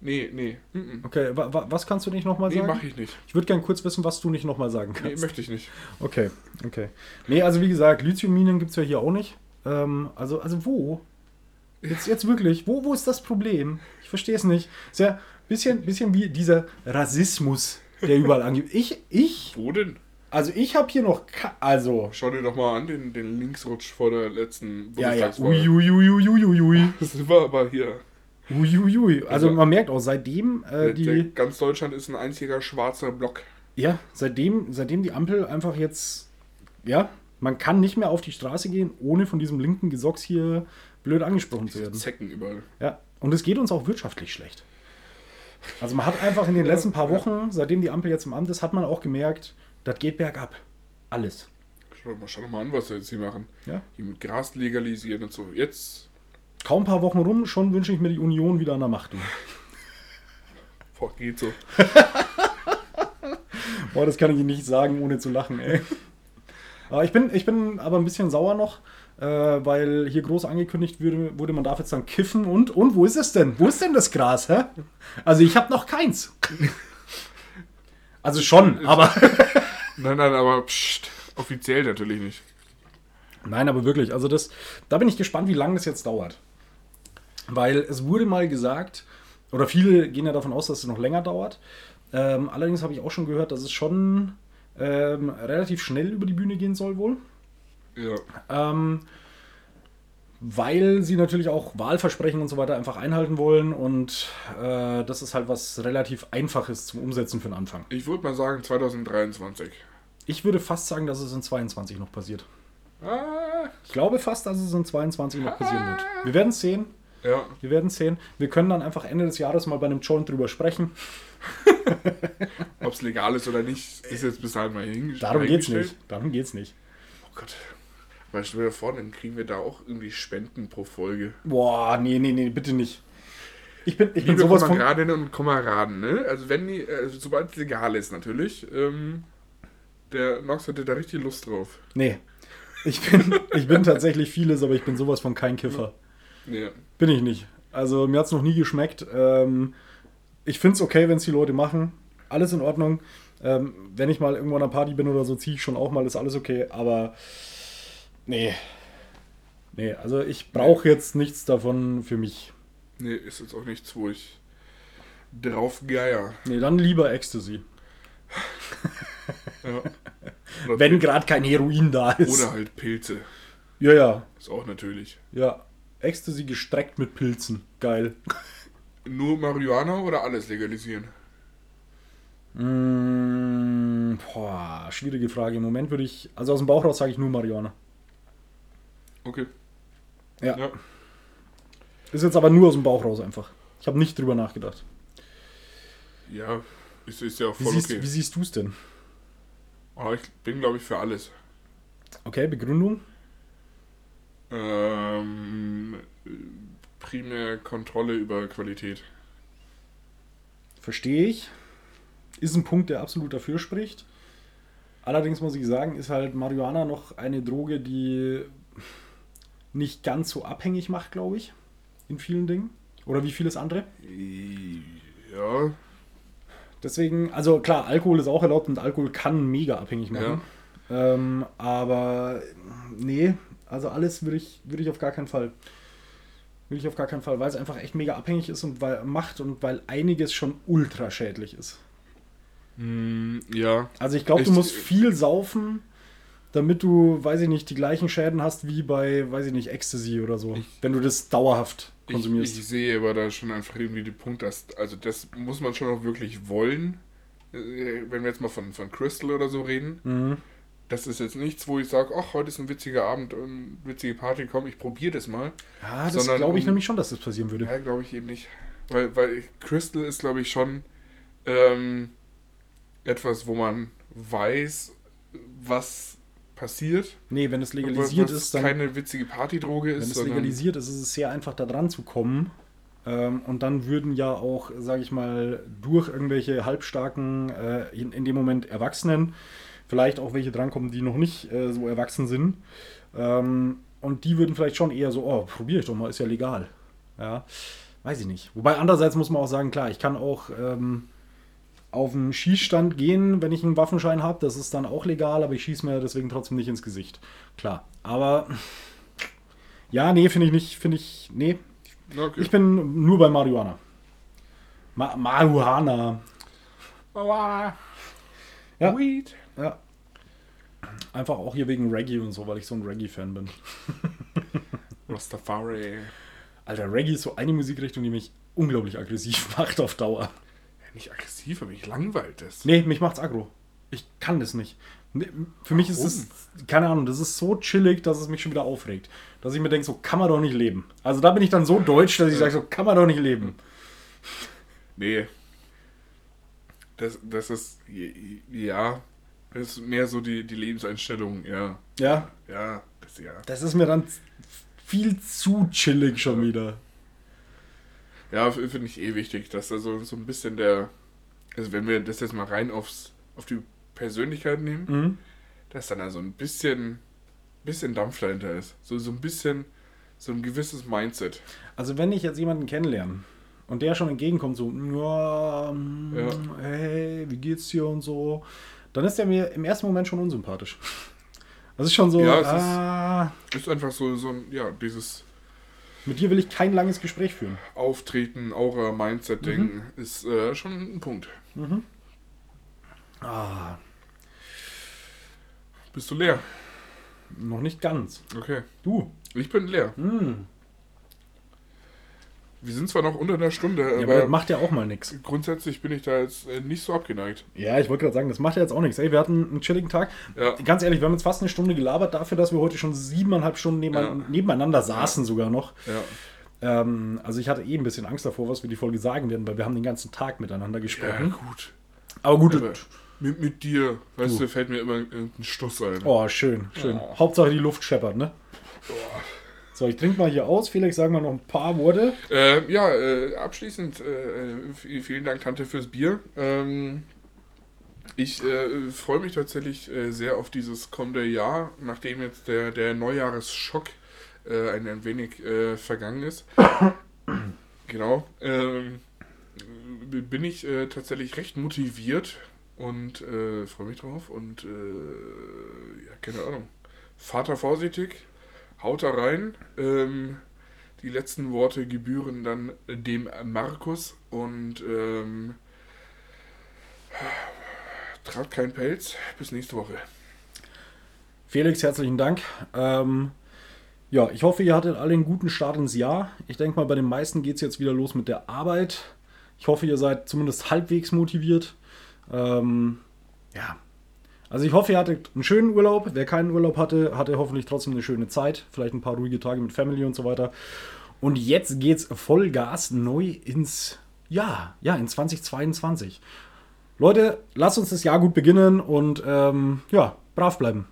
Nee, nee. Mm -mm. Okay, wa, wa, was kannst du nicht nochmal nee, sagen? Nee, mach ich nicht. Ich würde gerne kurz wissen, was du nicht nochmal sagen kannst. Nee, möchte ich nicht. Okay, okay. Nee, also wie gesagt, Lithiumminen gibt es ja hier auch nicht. Ähm, also, also wo? Jetzt, jetzt wirklich, wo, wo ist das Problem? Ich verstehe es nicht. Ist ja ein bisschen, bisschen wie dieser Rassismus, der überall angibt. Ich, ich. Wo denn? Also ich habe hier noch, also... Schau dir doch mal an, den, den Linksrutsch vor der letzten Ja, ja, uiuiuiuiui. Das war aber hier... Uiuiui. Also, also man merkt auch, seitdem äh, die... Der, ganz Deutschland ist ein einziger schwarzer Block. Ja, seitdem, seitdem die Ampel einfach jetzt... Ja, man kann nicht mehr auf die Straße gehen, ohne von diesem linken Gesocks hier blöd angesprochen zu werden. Zecken überall. Ja, und es geht uns auch wirtschaftlich schlecht. Also man hat einfach in den letzten paar Wochen, seitdem die Ampel jetzt im Amt ist, hat man auch gemerkt, das geht bergab. Alles. Schau, mal, schau doch mal an, was sie jetzt hier machen. Ja. Hier mit Gras legalisieren und so. Jetzt. Kaum ein paar Wochen rum, schon wünsche ich mir die Union wieder an der Macht. Boah, geht so. Boah, das kann ich nicht sagen, ohne zu lachen, ey. Aber ich bin, ich bin aber ein bisschen sauer noch, äh, weil hier groß angekündigt wurde, wurde, man darf jetzt dann kiffen und, und wo ist es denn? Wo ist denn das Gras, hä? Also ich habe noch keins. Also schon, aber. nein, nein, aber pst, offiziell natürlich nicht. Nein, aber wirklich, also das, da bin ich gespannt, wie lange das jetzt dauert. Weil es wurde mal gesagt, oder viele gehen ja davon aus, dass es noch länger dauert. Ähm, allerdings habe ich auch schon gehört, dass es schon ähm, relativ schnell über die Bühne gehen soll wohl. Ja. Ähm, weil sie natürlich auch Wahlversprechen und so weiter einfach einhalten wollen und äh, das ist halt was relativ Einfaches zum Umsetzen für den Anfang. Ich würde mal sagen 2023. Ich würde fast sagen, dass es in 22 noch passiert. Ah. Ich glaube fast, dass es in 22 noch passieren wird. Wir werden es sehen. Ja. Wir werden es sehen. Wir können dann einfach Ende des Jahres mal bei einem Joint drüber sprechen. Ob es legal ist oder nicht, ist jetzt bis dahin mal hingestellt. Darum geht's nicht. Darum geht's nicht. Oh Gott. Weißt du, mir vor, dann kriegen wir da auch irgendwie Spenden pro Folge. Boah, nee, nee, nee, bitte nicht. Ich bin, ich bin Liebe sowas Kameradinnen und Kameraden, ne? Also wenn die, also sobald es legal ist natürlich, ähm, der Nox hatte da richtig Lust drauf. Nee. Ich bin, ich bin tatsächlich vieles, aber ich bin sowas von kein Kiffer. Ja. Bin ich nicht. Also mir hat es noch nie geschmeckt. Ähm, ich finde es okay, wenn es die Leute machen. Alles in Ordnung. Ähm, wenn ich mal irgendwo an einer Party bin oder so, ziehe ich schon auch mal, ist alles okay. Aber Nee. Nee, also ich brauche jetzt nichts davon für mich. Nee, ist jetzt auch nichts, wo ich drauf geier. Nee, dann lieber Ecstasy. ja. Wenn gerade kein Heroin da ist. Oder halt Pilze. Ja, ja. Ist auch natürlich. Ja. Ecstasy gestreckt mit Pilzen. Geil. Nur Marihuana oder alles legalisieren? Mmh, boah, schwierige Frage. Im Moment würde ich, also aus dem Bauch raus sage ich nur Marihuana. Okay. Ja. ja. Ist jetzt aber nur aus dem Bauch raus einfach. Ich habe nicht drüber nachgedacht. Ja, ist, ist ja auch voll wie siehst, okay. Wie siehst du es denn? Oh, ich bin, glaube ich, für alles. Okay, Begründung? Ähm, primär Kontrolle über Qualität. Verstehe ich. Ist ein Punkt, der absolut dafür spricht. Allerdings muss ich sagen, ist halt Marihuana noch eine Droge, die nicht ganz so abhängig macht, glaube ich, in vielen Dingen. Oder wie vieles andere. Ja. Deswegen, also klar, Alkohol ist auch erlaubt und Alkohol kann mega abhängig machen. Ja. Ähm, aber nee, also alles würde ich, würde ich auf gar keinen Fall. Will ich auf gar keinen Fall, weil es einfach echt mega abhängig ist und weil macht und weil einiges schon ultra schädlich ist. Mm, ja. Also ich glaube, du musst viel saufen, damit du, weiß ich nicht, die gleichen Schäden hast wie bei, weiß ich nicht, Ecstasy oder so. Ich, wenn du das dauerhaft konsumierst. Ich, ich, sehe aber da schon einfach irgendwie den Punkt, dass, also das muss man schon auch wirklich wollen. Äh, wenn wir jetzt mal von, von Crystal oder so reden. Mhm. Das ist jetzt nichts, wo ich sage, ach, heute ist ein witziger Abend und eine witzige Party, komm, ich probiere das mal. Ja, das glaube ich um, nämlich schon, dass das passieren würde. Ja, glaube ich eben nicht. Weil, weil Crystal ist, glaube ich, schon ähm, etwas, wo man weiß, was passiert. Nee, wenn es legalisiert was ist, dann. keine witzige Partydroge ist. Wenn es legalisiert ist, ist es sehr einfach, da dran zu kommen. Ähm, und dann würden ja auch, sage ich mal, durch irgendwelche halbstarken, äh, in, in dem Moment Erwachsenen, vielleicht auch welche drankommen, die noch nicht äh, so erwachsen sind. Ähm, und die würden vielleicht schon eher so, oh, probiere ich doch mal, ist ja legal. Ja, weiß ich nicht. Wobei andererseits muss man auch sagen, klar, ich kann auch ähm, auf einen Schießstand gehen, wenn ich einen Waffenschein habe. Das ist dann auch legal, aber ich schieße mir deswegen trotzdem nicht ins Gesicht. Klar. Aber ja, nee, finde ich nicht, finde ich, nee. Okay. Ich bin nur bei Marihuana. Ma Marihuana. Aua. Ja. Weed. Ja. Einfach auch hier wegen Reggae und so, weil ich so ein Reggae-Fan bin. Rastafari. Alter, Reggae ist so eine Musikrichtung, die mich unglaublich aggressiv macht auf Dauer. Ja, nicht aggressiv, aber mich langweilt das. Nee, mich macht's aggro. Ich kann das nicht. Nee, Für mich ist es, keine Ahnung, das ist so chillig, dass es mich schon wieder aufregt. Dass ich mir denke, so kann man doch nicht leben. Also da bin ich dann so deutsch, dass ich sage, so kann man doch nicht leben. Nee. Das, das ist, ja, das ist mehr so die, die Lebenseinstellung, ja. Ja, Ja, das ja. das ist mir dann viel zu chillig schon wieder. Ja, finde ich eh wichtig, dass da so, so ein bisschen der, also wenn wir das jetzt mal rein aufs, auf die Persönlichkeit nehmen, Mhm. dass dann also ein bisschen, bisschen Dampf dahinter ist. So, so ein bisschen, so ein gewisses Mindset. Also wenn ich jetzt jemanden kennenlerne und der schon entgegenkommt, so, ja, mm, Ja. hey, wie geht's dir und so, dann ist der mir im ersten Moment schon unsympathisch. Das ist schon so, Ja, es ist- ah, Ist einfach so, so ein, ja, dieses mit dir will ich kein langes Gespräch führen. Auftreten, Aura, Mindset-Ding ist äh, schon ein Punkt. Ah, Bist du leer? noch nicht ganz. Okay. Du. Ich bin leer. Mm. Wir sind zwar noch unter einer Stunde, Ja, aber aber das macht ja auch mal nichts. grundsätzlich bin ich da jetzt äh, nicht so abgeneigt. Ja, ich wollte gerade sagen, das macht ja jetzt auch nichts. Ey, wir hatten einen chilligen Tag. Ja. Ganz ehrlich, wir haben jetzt fast eine Stunde gelabert dafür, dass wir heute schon siebeneinhalb Stunden nebeneinander, Ja. nebeneinander saßen sogar noch. Ja. Ähm, also ich hatte eh ein bisschen Angst davor, was wir die Folge sagen werden, weil wir haben den ganzen Tag miteinander Ja, gesprochen. gut. Aber gut. Aber mit, mit dir, weißt Du. du, fällt mir immer irgendein Stuss ein. Oh, schön, schön. Oh. Hauptsache die Luft scheppert, ne? So, ich trinke mal hier aus. Felix, sagen wir noch ein paar Worte. Äh, ja, äh, abschließend äh, vielen Dank, Tante, fürs Bier. Ähm, ich äh, freue mich tatsächlich äh, sehr auf dieses kommende Jahr, nachdem jetzt der, der Neujahresschock äh, ein, ein wenig vergangen ist. genau. Ähm, bin ich tatsächlich recht motiviert und freue mich drauf. Und ja, keine Ahnung. Vater vorsichtig, haut da rein. Ähm, die letzten Worte gebühren dann dem Markus und ähm, tragt keinen Pelz. Bis nächste Woche. Felix, herzlichen Dank. Ähm, ja, ich hoffe, ihr hattet alle einen guten Start ins Jahr. Ich denke mal, bei den meisten geht es jetzt wieder los mit der Arbeit. Ich hoffe, ihr seid zumindest halbwegs motiviert. Ähm, ja. Also ich hoffe, ihr hattet einen schönen Urlaub. Wer keinen Urlaub hatte, hatte hoffentlich trotzdem eine schöne Zeit. Vielleicht ein paar ruhige Tage mit Family und so weiter. Und jetzt geht's Vollgas neu ins Jahr. Ja, in 2022. Leute, lasst uns das Jahr gut beginnen und ähm, ja, brav bleiben.